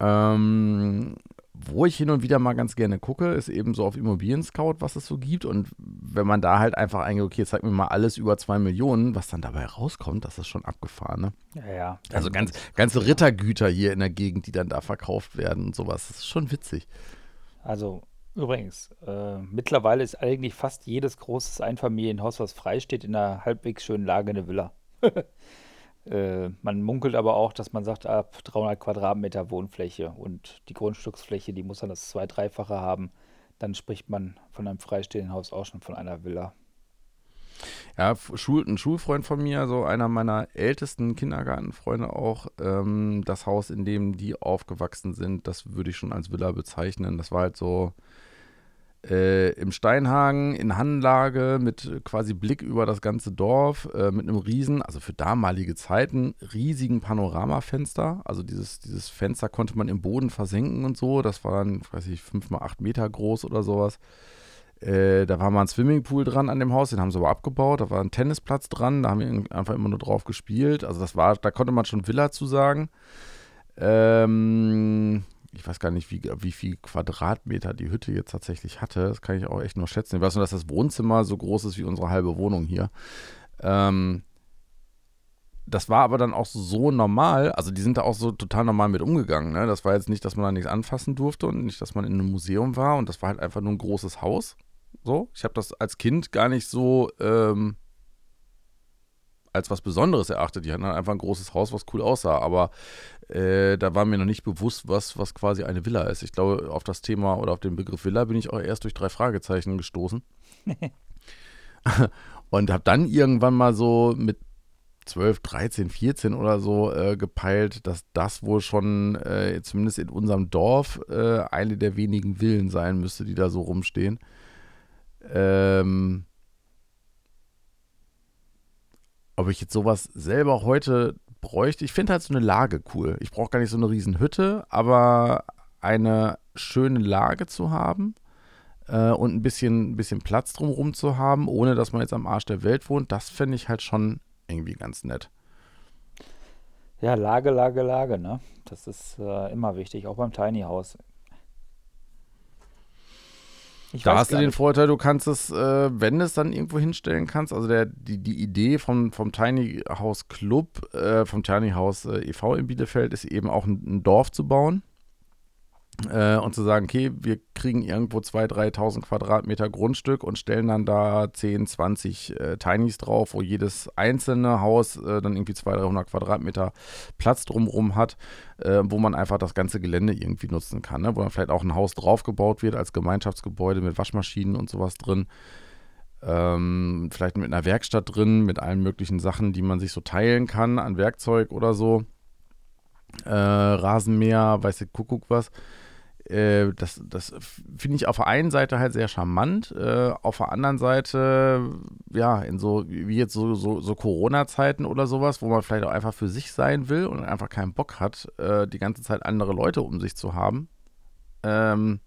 Ähm, wo ich hin und wieder mal ganz gerne gucke, ist eben so auf Immobilien Scout, was es so gibt. Und wenn man da halt einfach eingeht, okay, zeig mir mal alles über zwei Millionen, was dann dabei rauskommt, das ist schon abgefahren, ne? Ja, ja. Also ganz, ganze Rittergüter hier in der Gegend, die dann da verkauft werden und sowas. Das ist schon witzig. Also übrigens, äh, mittlerweile ist eigentlich fast jedes großes Einfamilienhaus, was frei steht, in einer halbwegs schönen Lage eine Villa. [LAUGHS] Äh, man munkelt aber auch, dass man sagt, ab 300 Quadratmeter Wohnfläche und die Grundstücksfläche, die muss dann das zwei-, dreifache haben. Dann spricht man von einem freistehenden Haus auch schon von einer Villa. Ja, ein Schulfreund von mir, so einer meiner ältesten Kindergartenfreunde auch, ähm, das Haus, in dem die aufgewachsen sind, das würde ich schon als Villa bezeichnen. Das war halt so, äh, im Steinhagen in Hannenlage mit quasi Blick über das ganze Dorf, äh, mit einem riesen, also für damalige Zeiten, riesigen Panoramafenster. Also dieses, dieses Fenster konnte man im Boden versenken und so. Das war dann, weiß ich, fünf mal acht Meter groß oder sowas. Äh, da war mal ein Swimmingpool dran an dem Haus, den haben sie aber abgebaut. Da war ein Tennisplatz dran, da haben wir einfach immer nur drauf gespielt. Also das war, da konnte man schon Villa zu sagen. Ähm, ich weiß gar nicht, wie, wie viel Quadratmeter die Hütte jetzt tatsächlich hatte. Das kann ich auch echt nur schätzen. Ich weiß nur, dass das Wohnzimmer so groß ist wie unsere halbe Wohnung hier. Ähm, das war aber dann auch so normal, also die sind da auch so total normal mit umgegangen. Ne? Das war jetzt nicht, dass man da nichts anfassen durfte und nicht, dass man in einem Museum war und das war halt einfach nur ein großes Haus. So, ich habe das als Kind gar nicht so ähm, als was Besonderes erachtet. Die hatten halt einfach ein großes Haus, was cool aussah. Aber äh, da war mir noch nicht bewusst, was, was quasi eine Villa ist. Ich glaube, auf das Thema oder auf den Begriff Villa bin ich auch erst durch drei Fragezeichen gestoßen. [LAUGHS] und habe dann irgendwann mal so mit 12, 13, 14 oder so äh, gepeilt, dass das wohl schon äh, zumindest in unserem Dorf äh, eine der wenigen Villen sein müsste, die da so rumstehen. Ähm, ob ich jetzt sowas selber heute bräuchte, ich finde halt so eine Lage cool. Ich brauche gar nicht so eine riesen Hütte, aber eine schöne Lage zu haben äh, und ein bisschen, bisschen Platz drumherum zu haben, ohne dass man jetzt am Arsch der Welt wohnt, das finde ich halt schon irgendwie ganz nett. Ja, Lage, Lage, Lage, ne? Das ist äh, immer wichtig, auch beim Tiny House. Ich da hast du den Vorteil, du kannst es, äh, wenn du es dann irgendwo hinstellen kannst, also der, die, die Idee vom, vom Tiny House Club, äh, vom Tiny House äh, e.V. in Bielefeld ist eben auch ein, ein Dorf zu bauen. Äh, und zu sagen, okay, wir kriegen irgendwo 2.000, 3.000 Quadratmeter Grundstück und stellen dann da 10, 20 äh, Tinys drauf, wo jedes einzelne Haus äh, dann irgendwie 200, 300 Quadratmeter Platz drumherum hat, äh, wo man einfach das ganze Gelände irgendwie nutzen kann. Ne? Wo dann vielleicht auch ein Haus draufgebaut wird als Gemeinschaftsgebäude mit Waschmaschinen und sowas drin. Ähm, vielleicht mit einer Werkstatt drin, mit allen möglichen Sachen, die man sich so teilen kann an Werkzeug oder so. Äh, Rasenmäher, weiß der Kuckuck was. Äh, das, das finde ich auf der einen Seite halt sehr charmant, äh, auf der anderen Seite, ja, in so, wie jetzt so, so, so Corona-Zeiten oder sowas, wo man vielleicht auch einfach für sich sein will und einfach keinen Bock hat, äh, die ganze Zeit andere Leute um sich zu haben. Ähm,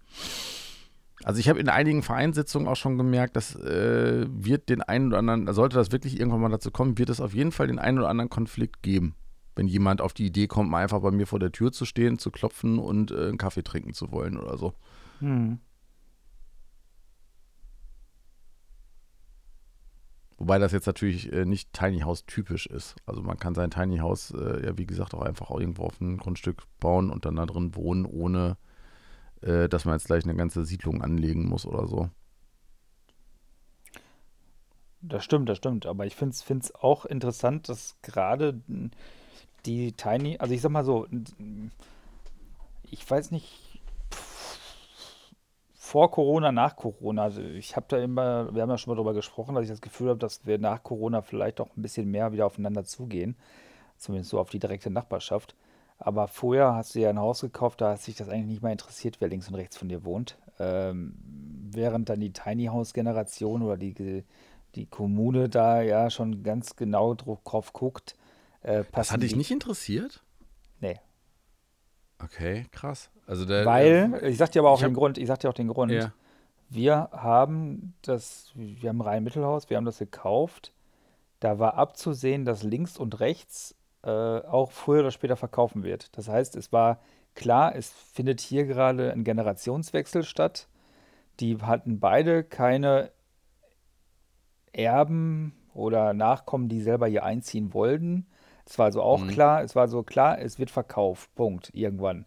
also ich habe in einigen Vereinssitzungen auch schon gemerkt, dass äh, wird den einen oder anderen, sollte das wirklich irgendwann mal dazu kommen, wird es auf jeden Fall den einen oder anderen Konflikt geben wenn jemand auf die Idee kommt, mal einfach bei mir vor der Tür zu stehen, zu klopfen und äh, einen Kaffee trinken zu wollen oder so. Hm. Wobei das jetzt natürlich äh, nicht Tiny House typisch ist. Also man kann sein Tiny House äh, ja wie gesagt auch einfach irgendwo auf ein Grundstück bauen und dann da drin wohnen, ohne äh, dass man jetzt gleich eine ganze Siedlung anlegen muss oder so. Das stimmt, das stimmt. Aber ich finde es auch interessant, dass gerade die Tiny, also ich sag mal so, ich weiß nicht, vor Corona, nach Corona, also ich habe da immer, wir haben ja schon mal darüber gesprochen, dass ich das Gefühl habe, dass wir nach Corona vielleicht auch ein bisschen mehr wieder aufeinander zugehen, zumindest so auf die direkte Nachbarschaft. Aber vorher hast du ja ein Haus gekauft, da hat sich das eigentlich nicht mehr interessiert, wer links und rechts von dir wohnt. Ähm, während dann die Tiny House Generation oder die, die Kommune da ja schon ganz genau drauf guckt, äh, das hat dich nicht interessiert? Nee. Okay, krass. Also der, Weil, äh, ich sag dir aber auch den hab, Grund, ich sag dir auch den Grund. Ja. Wir haben das, wir haben Rhein-Mittelhaus, wir haben das gekauft. Da war abzusehen, dass links und rechts äh, auch früher oder später verkaufen wird. Das heißt, es war klar, es findet hier gerade ein Generationswechsel statt. Die hatten beide keine Erben oder Nachkommen, die selber hier einziehen wollten. Es war also auch mhm. klar, es war so klar, es wird verkauft. Punkt. Irgendwann.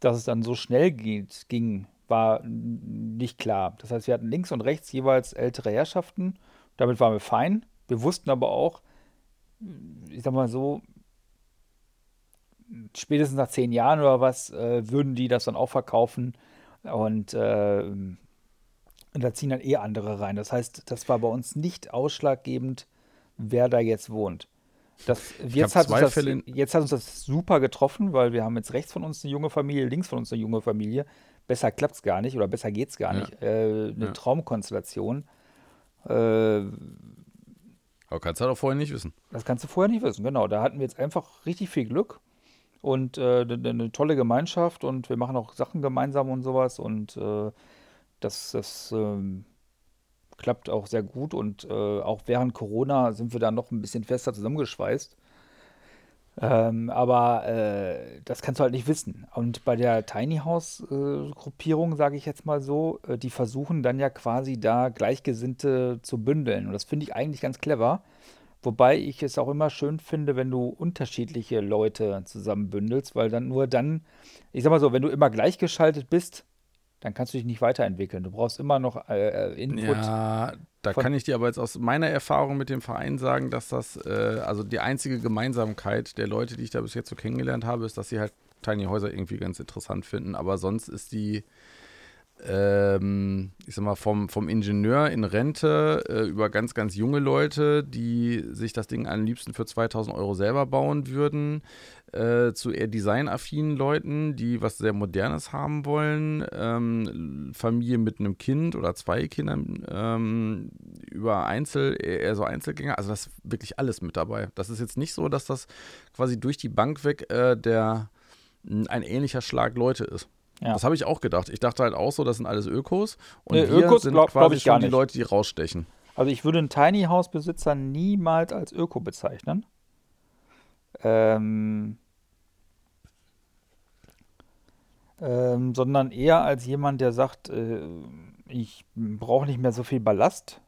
Dass es dann so schnell geht, ging, war nicht klar. Das heißt, wir hatten links und rechts jeweils ältere Herrschaften. Damit waren wir fein. Wir wussten aber auch, ich sag mal so, spätestens nach zehn Jahren oder was, äh, würden die das dann auch verkaufen. Und, äh, und da ziehen dann eh andere rein. Das heißt, das war bei uns nicht ausschlaggebend, wer da jetzt wohnt. Das, jetzt, hat das, jetzt, hat uns das, super getroffen, weil wir haben jetzt rechts von uns eine junge Familie, links von uns eine junge Familie. Besser klappt es gar nicht oder besser geht es gar ja. nicht. Äh, eine ja. Traumkonstellation. Äh, Aber kannst du halt auch vorher nicht wissen. Das kannst du vorher nicht wissen, genau. Da hatten wir jetzt einfach richtig viel Glück und äh, eine, eine tolle Gemeinschaft und wir machen auch Sachen gemeinsam und sowas und äh, das, das ähm, klappt auch sehr gut und äh, auch während Corona sind wir da noch ein bisschen fester zusammengeschweißt. Ähm, aber äh, das kannst du halt nicht wissen. Und bei der Tiny House äh, sage ich jetzt mal so, äh, die versuchen dann ja quasi da Gleichgesinnte zu bündeln. Und das finde ich eigentlich ganz clever. Wobei ich es auch immer schön finde, wenn du unterschiedliche Leute zusammenbündelst, weil dann nur dann, ich sag mal so, wenn du immer gleichgeschaltet bist, dann kannst du dich nicht weiterentwickeln. Du brauchst immer noch äh, äh Input. Ja, da kann ich dir aber jetzt aus meiner Erfahrung mit dem Verein sagen, dass das, äh, also die einzige Gemeinsamkeit der Leute, die ich da bis jetzt so kennengelernt habe, ist, dass sie halt Tiny Häuser irgendwie ganz interessant finden. Aber sonst ist die ähm, ich sag mal, vom, vom Ingenieur in Rente äh, über ganz, ganz junge Leute, die sich das Ding am liebsten für 2000 Euro selber bauen würden, äh, zu eher designaffinen Leuten, die was sehr Modernes haben wollen, ähm, Familie mit einem Kind oder zwei Kindern, ähm, über Einzel, eher so Einzelgänger, also das ist wirklich alles mit dabei. Das ist jetzt nicht so, dass das quasi durch die Bank weg äh, der ein ähnlicher Schlag Leute ist. Ja. Das habe ich auch gedacht. Ich dachte halt auch so, das sind alles Ökos. Und nee, wir Ökos sind glaub, quasi glaub schon die Leute, die rausstechen. Also ich würde einen Tiny House Besitzer niemals als Öko bezeichnen. Ähm, ähm, sondern eher als jemand, der sagt, äh, ich brauche nicht mehr so viel Ballast.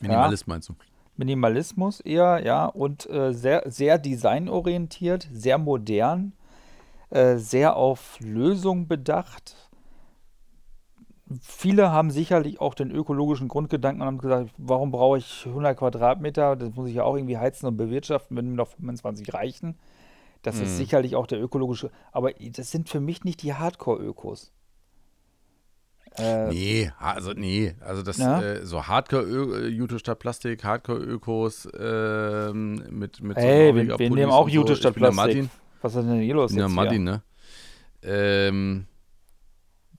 Minimalist ja. meinst du? Minimalismus eher, ja, und äh, sehr, sehr designorientiert, sehr modern äh, sehr auf Lösung bedacht. Viele haben sicherlich auch den ökologischen Grundgedanken und haben gesagt, warum brauche ich 100 Quadratmeter? Das muss ich ja auch irgendwie heizen und bewirtschaften, wenn mir noch 25 reichen. Das hm. ist sicherlich auch der ökologische, aber das sind für mich nicht die Hardcore-Ökos. Äh, nee, also nee, also das ja? äh, so Hardcore Jute statt Plastik, Hardcore Ökos äh, mit mit hey, so wir, wir nehmen auch Jute so. statt Plastik. Was ist denn hier los ja, Muddy, ne? Ähm,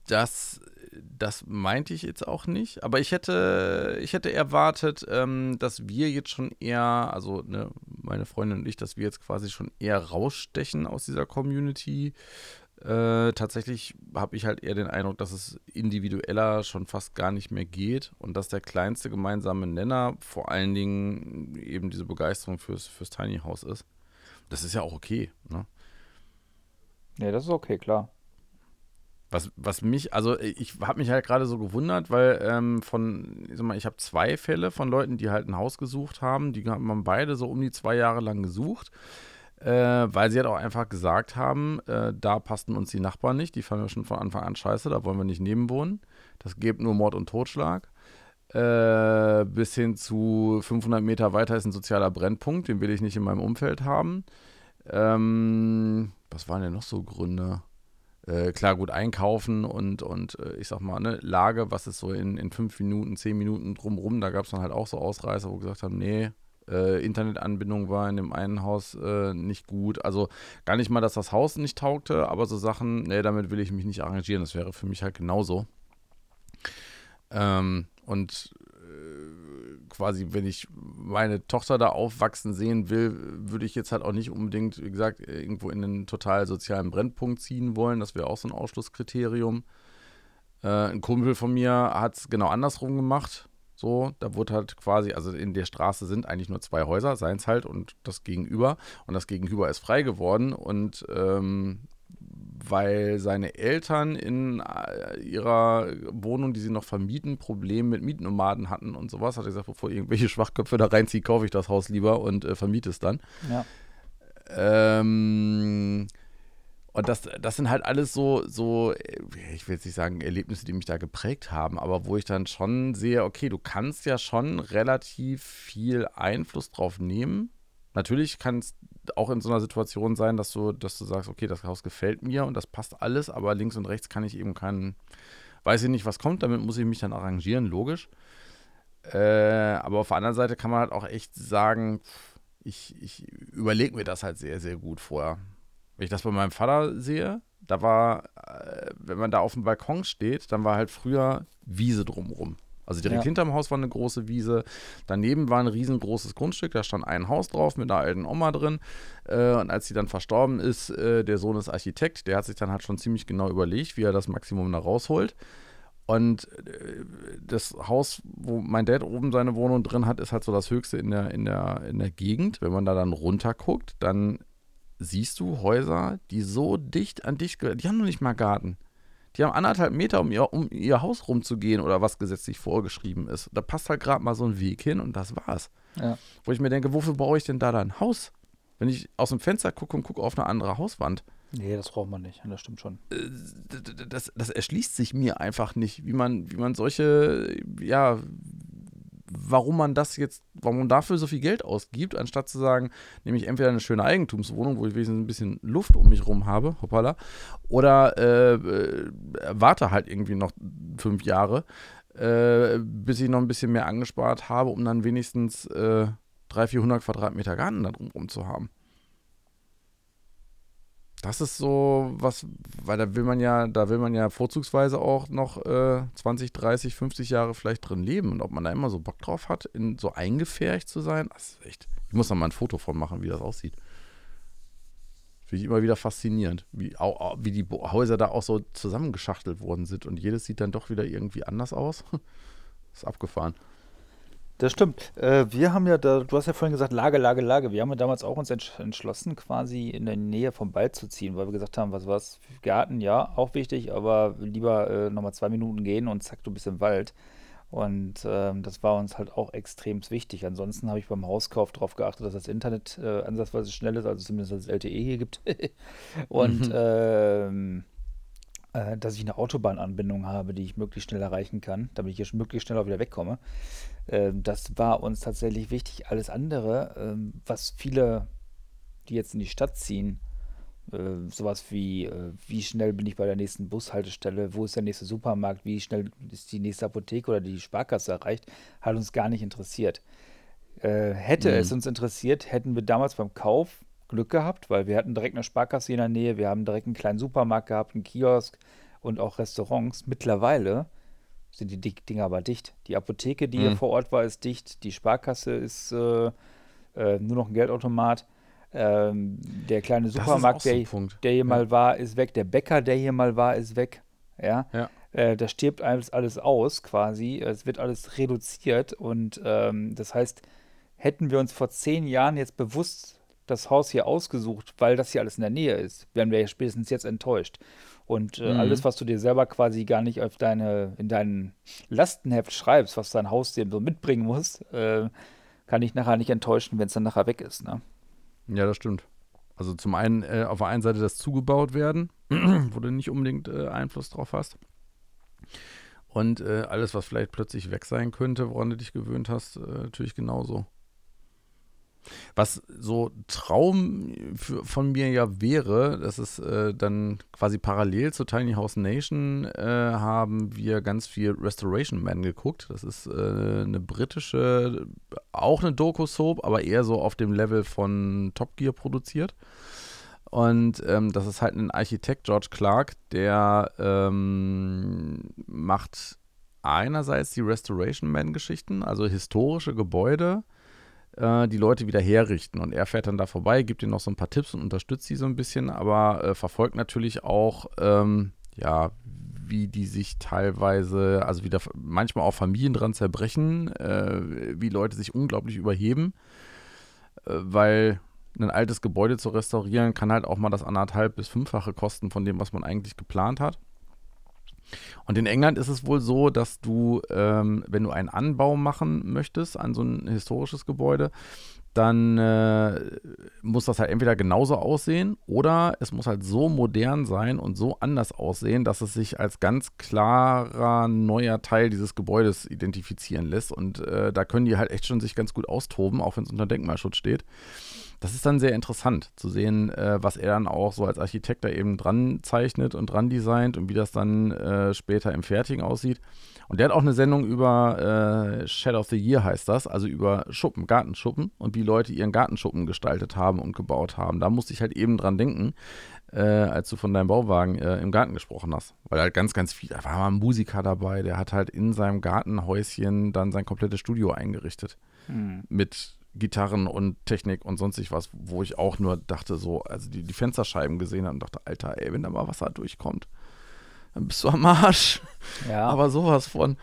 das, das meinte ich jetzt auch nicht, aber ich hätte, ich hätte erwartet, ähm, dass wir jetzt schon eher, also ne, meine Freundin und ich, dass wir jetzt quasi schon eher rausstechen aus dieser Community. Äh, tatsächlich habe ich halt eher den Eindruck, dass es individueller schon fast gar nicht mehr geht und dass der kleinste gemeinsame Nenner vor allen Dingen eben diese Begeisterung fürs, fürs Tiny House ist. Das ist ja auch okay. Ne? Ja, das ist okay, klar. Was, was mich, also ich habe mich halt gerade so gewundert, weil ähm, von, ich sag mal, ich habe zwei Fälle von Leuten, die halt ein Haus gesucht haben, die haben beide so um die zwei Jahre lang gesucht, äh, weil sie halt auch einfach gesagt haben, äh, da passten uns die Nachbarn nicht, die fanden wir schon von Anfang an scheiße, da wollen wir nicht nebenwohnen. Das gibt nur Mord und Totschlag. Äh, bis hin zu 500 Meter weiter ist ein sozialer Brennpunkt, den will ich nicht in meinem Umfeld haben. Ähm, was waren denn noch so Gründe? Äh, klar, gut einkaufen und, und äh, ich sag mal, ne, Lage, was ist so in, in fünf Minuten, zehn Minuten drumrum, da gab es dann halt auch so Ausreißer, wo gesagt haben, nee, äh, Internetanbindung war in dem einen Haus äh, nicht gut. Also gar nicht mal, dass das Haus nicht taugte, aber so Sachen, nee, damit will ich mich nicht arrangieren. Das wäre für mich halt genauso. Ähm, und äh, quasi, wenn ich meine Tochter da aufwachsen sehen will, würde ich jetzt halt auch nicht unbedingt, wie gesagt, irgendwo in einen total sozialen Brennpunkt ziehen wollen. Das wäre auch so ein Ausschlusskriterium. Äh, ein Kumpel von mir hat es genau andersrum gemacht. So, da wurde halt quasi, also in der Straße sind eigentlich nur zwei Häuser, seins halt und das Gegenüber. Und das Gegenüber ist frei geworden und ähm, weil seine Eltern in äh, ihrer Wohnung, die sie noch vermieten, Probleme mit Mietnomaden hatten und sowas. Hat er gesagt, bevor irgendwelche Schwachköpfe da reinziehen, kaufe ich das Haus lieber und äh, vermiete es dann. Ja. Ähm, und das, das sind halt alles so, so, äh, ich will jetzt nicht sagen Erlebnisse, die mich da geprägt haben, aber wo ich dann schon sehe, okay, du kannst ja schon relativ viel Einfluss drauf nehmen. Natürlich kann es auch in so einer Situation sein, dass du, dass du sagst, okay, das Haus gefällt mir und das passt alles, aber links und rechts kann ich eben keinen, weiß ich nicht, was kommt, damit muss ich mich dann arrangieren, logisch. Äh, aber auf der anderen Seite kann man halt auch echt sagen, ich, ich überlege mir das halt sehr, sehr gut vorher. Wenn ich das bei meinem Vater sehe, da war, äh, wenn man da auf dem Balkon steht, dann war halt früher Wiese drumrum. Also direkt ja. hinterm Haus war eine große Wiese. Daneben war ein riesengroßes Grundstück, da stand ein Haus drauf mit einer alten Oma drin. Äh, und als sie dann verstorben ist, äh, der Sohn ist Architekt, der hat sich dann halt schon ziemlich genau überlegt, wie er das Maximum da rausholt. Und äh, das Haus, wo mein Dad oben seine Wohnung drin hat, ist halt so das höchste in der, in der, in der Gegend. Wenn man da dann runter guckt, dann siehst du Häuser, die so dicht an dich, die haben noch nicht mal Garten. Die haben anderthalb Meter, um ihr, um ihr Haus rumzugehen oder was gesetzlich vorgeschrieben ist. Da passt halt gerade mal so ein Weg hin und das war's. Ja. Wo ich mir denke, wofür brauche ich denn da ein Haus? Wenn ich aus dem Fenster gucke und gucke auf eine andere Hauswand. Nee, das braucht man nicht. Das stimmt schon. Äh, das, das erschließt sich mir einfach nicht, wie man, wie man solche, ja, warum man das jetzt, warum man dafür so viel Geld ausgibt, anstatt zu sagen, nehme ich entweder eine schöne Eigentumswohnung, wo ich wenigstens ein bisschen Luft um mich rum habe, hoppala, oder äh, äh, warte halt irgendwie noch fünf Jahre, äh, bis ich noch ein bisschen mehr angespart habe, um dann wenigstens äh, 300, 400 Quadratmeter Garten da drumherum zu haben. Das ist so was, weil da will man ja, da will man ja vorzugsweise auch noch äh, 20, 30, 50 Jahre vielleicht drin leben. Und ob man da immer so Bock drauf hat, in so eingefärcht zu sein, das ist echt. Ich muss da mal ein Foto von machen, wie das aussieht. Finde ich immer wieder faszinierend, wie, auch, wie die Häuser da auch so zusammengeschachtelt worden sind und jedes sieht dann doch wieder irgendwie anders aus. [LAUGHS] ist abgefahren. Das stimmt. Äh, wir haben ja da, du hast ja vorhin gesagt, Lage, Lage, Lage. Wir haben ja damals auch uns entschlossen, quasi in der Nähe vom Wald zu ziehen, weil wir gesagt haben, was war's? Garten, ja, auch wichtig, aber lieber äh, nochmal zwei Minuten gehen und zack, du bist im Wald. Und ähm, das war uns halt auch extrem wichtig. Ansonsten habe ich beim Hauskauf darauf geachtet, dass das Internet äh, ansatzweise schnell ist, also zumindest dass es LTE hier gibt. [LAUGHS] und mhm. ähm, äh, dass ich eine Autobahnanbindung habe, die ich möglichst schnell erreichen kann, damit ich hier möglichst schnell auch wieder wegkomme. Ähm, das war uns tatsächlich wichtig. Alles andere, ähm, was viele, die jetzt in die Stadt ziehen, äh, sowas wie, äh, wie schnell bin ich bei der nächsten Bushaltestelle, wo ist der nächste Supermarkt, wie schnell ist die nächste Apotheke oder die Sparkasse erreicht, hat uns gar nicht interessiert. Äh, hätte mhm. es uns interessiert, hätten wir damals beim Kauf Glück gehabt, weil wir hatten direkt eine Sparkasse in der Nähe, wir haben direkt einen kleinen Supermarkt gehabt, einen Kiosk und auch Restaurants. Mittlerweile sind die Dinger aber dicht. Die Apotheke, die mhm. hier vor Ort war, ist dicht. Die Sparkasse ist äh, äh, nur noch ein Geldautomat. Ähm, der kleine Supermarkt, der, so der, hier ja. mal war, ist weg. Der Bäcker, der hier mal war, ist weg. Ja. ja. Äh, da stirbt alles, alles aus quasi. Es wird alles reduziert. Und ähm, das heißt, hätten wir uns vor zehn Jahren jetzt bewusst das Haus hier ausgesucht, weil das hier alles in der Nähe ist, wären wir ja spätestens jetzt enttäuscht. Und äh, mhm. alles, was du dir selber quasi gar nicht auf deine, in dein Lastenheft schreibst, was dein Haus dir so mitbringen muss, äh, kann ich nachher nicht enttäuschen, wenn es dann nachher weg ist. Ne? Ja, das stimmt. Also zum einen äh, auf der einen Seite das zugebaut werden, [CLEARS THROAT] wo du nicht unbedingt äh, Einfluss drauf hast. Und äh, alles, was vielleicht plötzlich weg sein könnte, woran du dich gewöhnt hast, äh, natürlich genauso. Was so Traum für, von mir ja wäre, das ist äh, dann quasi parallel zu Tiny House Nation, äh, haben wir ganz viel Restoration Man geguckt. Das ist äh, eine britische, auch eine Doku-Soap, aber eher so auf dem Level von Top Gear produziert. Und ähm, das ist halt ein Architekt, George Clark, der ähm, macht einerseits die Restoration Man-Geschichten, also historische Gebäude äh, die Leute wieder herrichten. Und er fährt dann da vorbei, gibt ihnen noch so ein paar Tipps und unterstützt sie so ein bisschen, aber äh, verfolgt natürlich auch, ähm, ja, wie die sich teilweise, also wieder manchmal auch Familien dran zerbrechen, äh, wie Leute sich unglaublich überheben, äh, weil ein altes Gebäude zu restaurieren kann halt auch mal das anderthalb bis fünffache kosten von dem, was man eigentlich geplant hat. Und in England ist es wohl so, dass du, ähm, wenn du einen Anbau machen möchtest an so ein historisches Gebäude, dann äh, muss das halt entweder genauso aussehen oder es muss halt so modern sein und so anders aussehen, dass es sich als ganz klarer neuer Teil dieses Gebäudes identifizieren lässt. Und äh, da können die halt echt schon sich ganz gut austoben, auch wenn es unter Denkmalschutz steht das ist dann sehr interessant zu sehen, äh, was er dann auch so als Architekt da eben dran zeichnet und dran designt und wie das dann äh, später im Fertigen aussieht. Und der hat auch eine Sendung über äh, Shadow of the Year heißt das, also über Schuppen, Gartenschuppen und wie Leute ihren Gartenschuppen gestaltet haben und gebaut haben. Da musste ich halt eben dran denken, äh, als du von deinem Bauwagen äh, im Garten gesprochen hast. Weil halt ganz, ganz viel, da war mal ein Musiker dabei, der hat halt in seinem Gartenhäuschen dann sein komplettes Studio eingerichtet. Hm. Mit Gitarren und Technik und sonstig was, wo ich auch nur dachte, so, also die, die Fensterscheiben gesehen habe und dachte, Alter, ey, wenn da mal Wasser durchkommt, dann bist du am Arsch. Ja. [LAUGHS] Aber sowas von.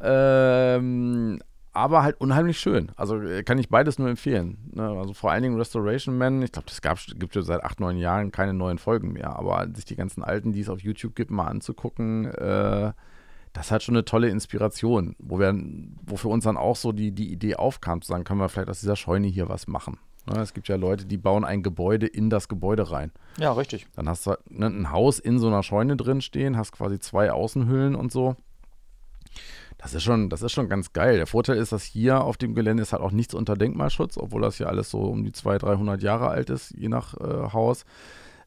Ähm, aber halt unheimlich schön. Also äh, kann ich beides nur empfehlen. Ne? Also vor allen Dingen Restoration Man. Ich glaube, das gab, gibt es seit acht, neun Jahren keine neuen Folgen mehr. Aber sich die ganzen alten, die es auf YouTube gibt, mal anzugucken, äh, das hat schon eine tolle Inspiration, wo wir, wo für uns dann auch so die, die Idee aufkam, zu sagen, können wir vielleicht aus dieser Scheune hier was machen. Ne, es gibt ja Leute, die bauen ein Gebäude in das Gebäude rein. Ja, richtig. Dann hast du ne, ein Haus in so einer Scheune drin stehen, hast quasi zwei Außenhüllen und so. Das ist schon, das ist schon ganz geil. Der Vorteil ist, dass hier auf dem Gelände ist halt auch nichts unter Denkmalschutz, obwohl das hier alles so um die 200, 300 Jahre alt ist, je nach äh, Haus.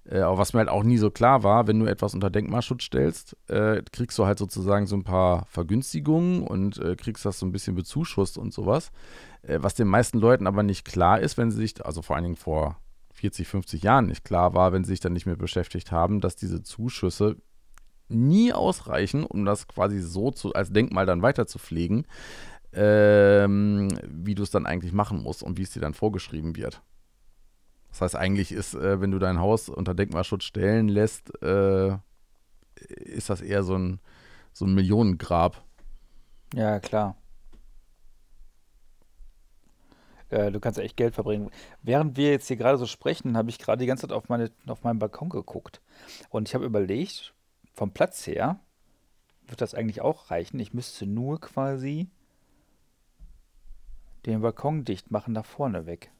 Äh, aber was mir halt auch nie so klar war, wenn du etwas unter Denkmalschutz stellst, äh, kriegst du halt sozusagen so ein paar Vergünstigungen und äh, kriegst das so ein bisschen bezuschusst und sowas. Äh, was den meisten Leuten aber nicht klar ist, wenn sie sich, also vor allen Dingen vor 40, 50 Jahren nicht klar war, wenn sie sich dann nicht mehr beschäftigt haben, dass diese Zuschüsse nie ausreichen, um das quasi so zu, als Denkmal dann weiter zu pflegen, ähm, wie du es dann eigentlich machen musst und wie es dir dann vorgeschrieben wird. Das heißt, eigentlich ist, äh, wenn du dein Haus unter Denkmalschutz stellen lässt, äh, ist das eher so ein, so ein Millionengrab. Ja, klar. Äh, du kannst echt Geld verbringen. Während wir jetzt hier gerade so sprechen, habe ich gerade die ganze Zeit auf, meine, auf meinen Balkon geguckt. Und ich habe überlegt, vom Platz her wird das eigentlich auch reichen. Ich müsste nur quasi den Balkon dicht machen, nach vorne weg.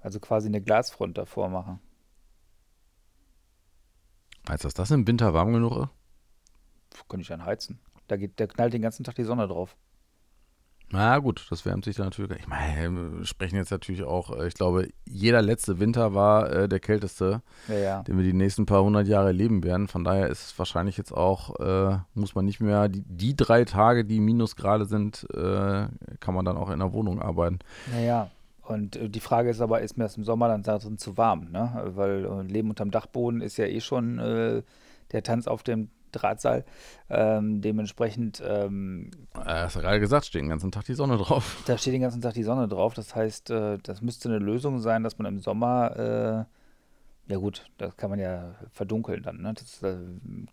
Also quasi eine Glasfront davor machen. Meinst du, dass das im Winter warm genug ist? Könnte ich dann heizen. Da, geht, da knallt den ganzen Tag die Sonne drauf. Na gut, das wärmt sich dann natürlich. Ich meine, wir sprechen jetzt natürlich auch, äh, ich glaube, jeder letzte Winter war äh, der kälteste, Ja, ja. den wir die nächsten paar hundert Jahre erleben werden. Von daher ist es wahrscheinlich jetzt auch, äh, muss man nicht mehr, die, die drei Tage, die Minusgrade sind, äh, kann man dann auch in der Wohnung arbeiten. Naja, und äh, die Frage ist aber, ist mir das im Sommer dann da drin zu warm, ne? Weil äh, Leben unterm Dachboden ist ja eh schon äh, der Tanz auf dem Drahtseil. Ähm, dementsprechend, ähm, Äh, hast du gerade gesagt, steht den ganzen Tag die Sonne drauf. da steht den ganzen Tag die Sonne drauf. Das heißt, äh, das müsste eine Lösung sein, dass man im Sommer, äh, ja gut, das kann man ja verdunkeln dann, ne? Das, äh,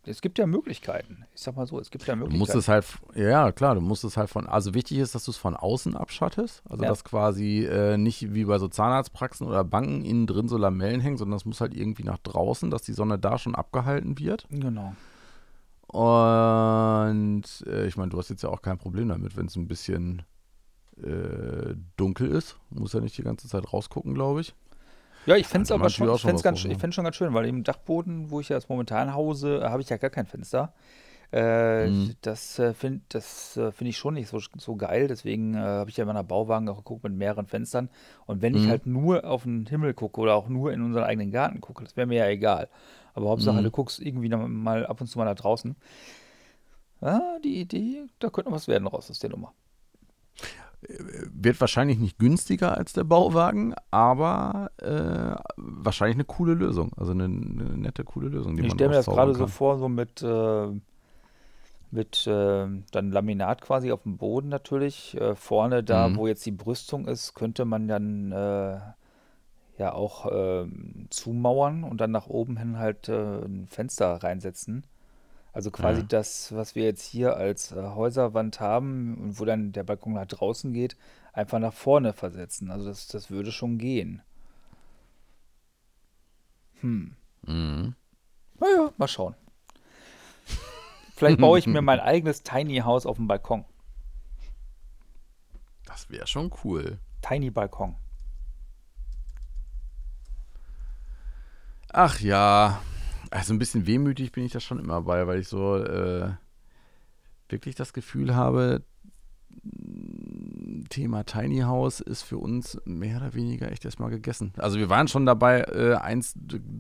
es gibt ja Möglichkeiten. Ich sag mal so, es gibt ja Du Möglichkeiten. musst es halt, ja klar, du musst es halt von, also wichtig ist, dass du es von außen abschattest. Also Ja. dass quasi äh, nicht wie bei so Zahnarztpraxen oder Banken innen drin so Lamellen hängen, sondern es muss halt irgendwie nach draußen, dass die Sonne da schon abgehalten wird. Genau. Und äh, ich meine, du hast jetzt ja auch kein Problem damit, wenn es ein bisschen äh, dunkel ist. Muss ja nicht die ganze Zeit rausgucken, glaube ich. Ja, ich fände es aber schon, ich schon ganz, ich ne? fänd's schon ganz schön, weil im Dachboden, wo ich ja jetzt momentan hause, äh, habe ich ja gar kein Fenster. Äh, Mhm. Das äh, finde äh, find ich schon nicht so, so geil. Deswegen äh, habe ich ja in meiner Bauwagen auch geguckt mit mehreren Fenstern. Und wenn ich Mhm. halt nur auf den Himmel gucke oder auch nur in unseren eigenen Garten gucke, das wäre mir ja egal. Aber Hauptsache, Mhm. du guckst irgendwie noch mal ab und zu mal nach draußen. Ah, die Idee, da könnte noch was werden raus aus der Nummer. Wird wahrscheinlich nicht günstiger als der Bauwagen, aber äh, wahrscheinlich eine coole Lösung. Also eine, eine nette, coole Lösung, Ich stelle mir das gerade so vor, so mit, äh, mit äh, dann Laminat quasi auf dem Boden natürlich. Äh, vorne da, Mhm. wo jetzt die Brüstung ist, könnte man dann äh, ja auch ähm, zumauern und dann nach oben hin halt äh, ein Fenster reinsetzen. Also quasi Ja. das, was wir jetzt hier als äh, Häuserwand haben und wo dann der Balkon nach draußen geht, einfach nach vorne versetzen. Also das, das würde schon gehen. Hm. Mhm. Naja, mal schauen. Vielleicht baue ich mir [LAUGHS] mein eigenes Tiny House auf dem Balkon. Das wäre schon cool. Tiny Balkon. Ach ja, also ein bisschen wehmütig bin ich da schon immer bei, weil ich so äh, wirklich das Gefühl habe, m, Thema Tiny House ist für uns mehr oder weniger echt erstmal gegessen. Also wir waren schon dabei, äh, eins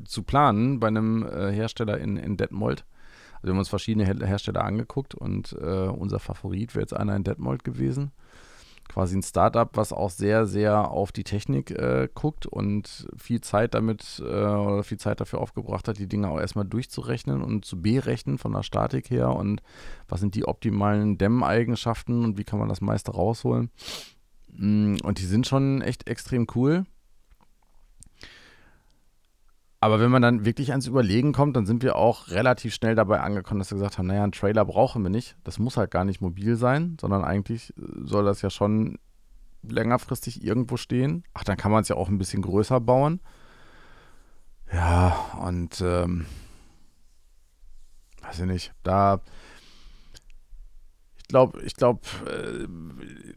zu planen bei einem äh, Hersteller in, in Detmold. Also wir haben uns verschiedene Her Hersteller angeguckt und äh, unser Favorit wäre jetzt einer in Detmold gewesen quasi ein Startup, was auch sehr, sehr auf die Technik äh, guckt und viel Zeit damit äh, oder viel Zeit dafür aufgebracht hat, die Dinge auch erstmal durchzurechnen und zu berechnen von der Statik her und was sind die optimalen Dämmeigenschaften und wie kann man das meiste rausholen. Mm, Und die sind schon echt extrem cool. Aber wenn man dann wirklich ans Überlegen kommt, dann sind wir auch relativ schnell dabei angekommen, dass wir gesagt haben, naja, einen Trailer brauchen wir nicht. Das muss halt gar nicht mobil sein, sondern eigentlich äh, soll das ja schon längerfristig irgendwo stehen. Ach, dann kann man es ja auch ein bisschen größer bauen. Ja, und ähm, weiß ich nicht, da glaube, ich glaube, äh,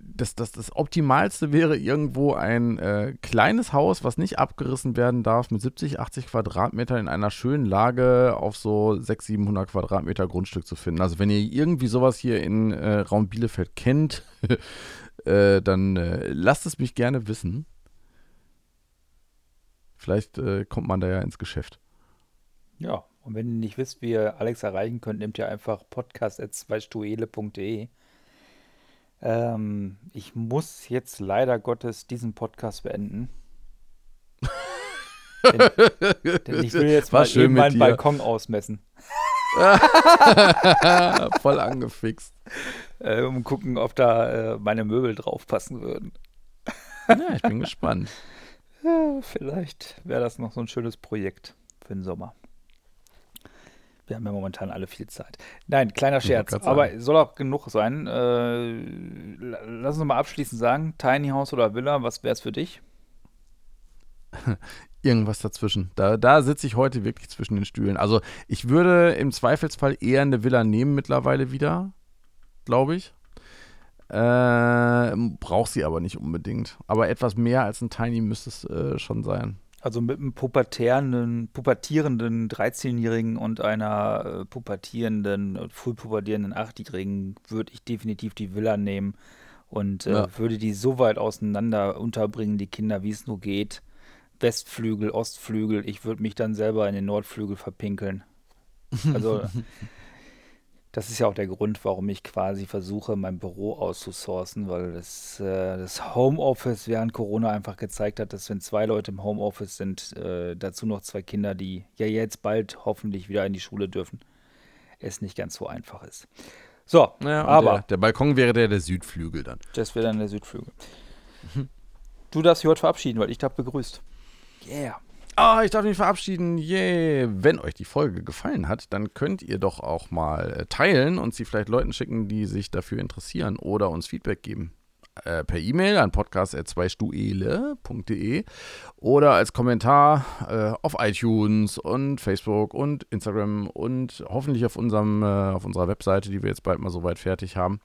das, das, das Optimalste wäre irgendwo ein äh, kleines Haus, was nicht abgerissen werden darf, mit 70, 80 Quadratmetern in einer schönen Lage auf so 600, 700 Quadratmeter Grundstück zu finden. Also wenn ihr irgendwie sowas hier in äh, Raum Bielefeld kennt, [LAUGHS] äh, dann äh, lasst es mich gerne wissen. Vielleicht äh, kommt man da ja ins Geschäft. Ja, und wenn ihr nicht wisst, wie ihr Alex erreichen könnt, nehmt ihr einfach podcast.zweistuele.de. Ähm, ich muss jetzt leider Gottes diesen Podcast beenden. denn, denn ich will jetzt War mal schön eben meinen dir. Balkon ausmessen, [LAUGHS] Voll angefixt. äh, um gucken, ob da äh, meine Möbel draufpassen würden. Ja, ich bin gespannt. Ja, [LAUGHS] vielleicht wäre das noch so ein schönes Projekt für den Sommer. Wir haben ja momentan alle viel Zeit. Nein, kleiner Scherz, aber soll auch genug sein. Äh, la- lass uns mal abschließend sagen, Tiny House oder Villa, was wäre es für dich? [LAUGHS] Irgendwas dazwischen. Da, da sitze ich heute wirklich zwischen den Stühlen. Also ich würde im Zweifelsfall eher eine Villa nehmen mittlerweile wieder, glaube ich. Äh, Braucht sie aber nicht unbedingt. Aber etwas mehr als ein Tiny müsste es äh, schon sein. Also mit einem pubertierenden, pubertierenden 13-Jährigen und einer äh, pubertierenden, früh pubertierenden 8-Jährigen würde ich definitiv die Villa nehmen und äh, Ja. würde die so weit auseinander unterbringen, die Kinder, wie es nur geht. Westflügel, Ostflügel, ich würde mich dann selber in den Nordflügel verpinkeln. Also, [LAUGHS] das ist ja auch der Grund, warum ich quasi versuche, mein Büro auszusourcen, weil das, äh, das Homeoffice während Corona einfach gezeigt hat, dass wenn zwei Leute im Homeoffice sind, äh, dazu noch zwei Kinder, die ja jetzt bald hoffentlich wieder in die Schule dürfen, es nicht ganz so einfach ist. So, Ja, und aber der, der Balkon wäre der, der Südflügel dann. das wäre dann der Südflügel. Du darfst dich heute verabschieden, weil ich habe begrüßt. Yeah. Ah, ich darf mich verabschieden. Yay. Wenn euch die Folge gefallen hat, dann könnt ihr doch auch mal äh, teilen und sie vielleicht Leuten schicken, die sich dafür interessieren oder uns Feedback geben. Äh, per E-Mail an podcast.zweistuele.de oder als Kommentar äh, auf iTunes und Facebook und Instagram und hoffentlich auf, unserem, äh, auf unserer Webseite, die wir jetzt bald mal soweit fertig haben.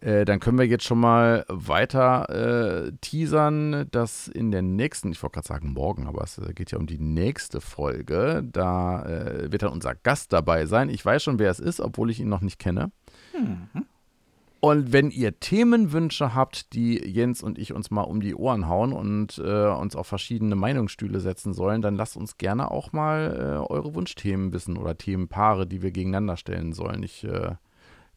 Äh, dann können wir jetzt schon mal weiter äh, teasern, dass in der nächsten, ich wollte gerade sagen morgen, aber es äh, geht ja um die nächste Folge, da äh, wird dann unser Gast dabei sein. Ich weiß schon, wer es ist, obwohl ich ihn noch nicht kenne. Und wenn ihr Themenwünsche habt, die Jens und ich uns mal um die Ohren hauen und äh, uns auf verschiedene Meinungsstühle setzen sollen, dann lasst uns gerne auch mal äh, eure Wunschthemen wissen oder Themenpaare, die wir gegeneinander stellen sollen. Ich, äh,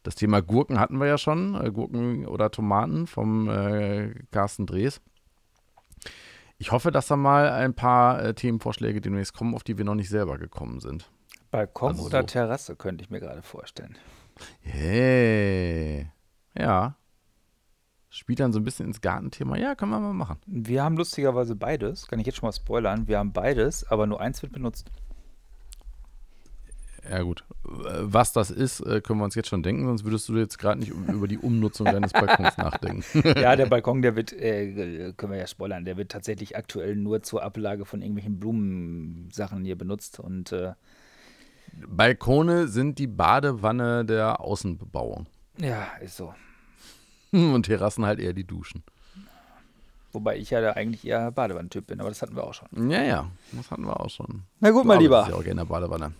das Thema Gurken hatten wir ja schon, äh, Gurken oder Tomaten vom äh, Carsten Drees. Ich hoffe, dass da mal ein paar äh, Themenvorschläge demnächst kommen, auf die wir noch nicht selber gekommen sind. Balkon Also oder so. Terrasse könnte ich mir gerade vorstellen. Hey. Ja. Spielt dann so ein bisschen ins Gartenthema. Ja, können wir mal machen. Wir haben lustigerweise beides, kann ich jetzt schon mal spoilern. Wir haben beides, aber nur eins wird benutzt. Ja, gut. Was das ist, äh, können wir uns jetzt schon denken, sonst würdest du jetzt gerade nicht über die Umnutzung deines Balkons nachdenken. [LAUGHS] Ja, der Balkon, der wird, äh, können wir ja spoilern, der wird tatsächlich aktuell nur zur Ablage von irgendwelchen Blumensachen hier benutzt. Und äh, Balkone sind die Badewanne der Außenbebauung. ja, ist so. Und Terrassen halt eher die Duschen. Wobei ich ja da eigentlich eher Badewannentyp bin, aber das hatten wir auch schon. Ja, ja, das hatten wir auch schon. Na gut, Du mein Lieber. Ja auch gerne Badewanne.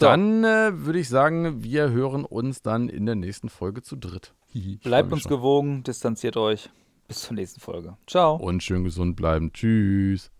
So. Dann äh, würde ich sagen, wir hören uns dann in der nächsten Folge zu dritt. [LAUGHS] Bleibt uns schon. gewogen, distanziert euch. Bis zur nächsten Folge. Ciao. Und schön gesund bleiben. Tschüss.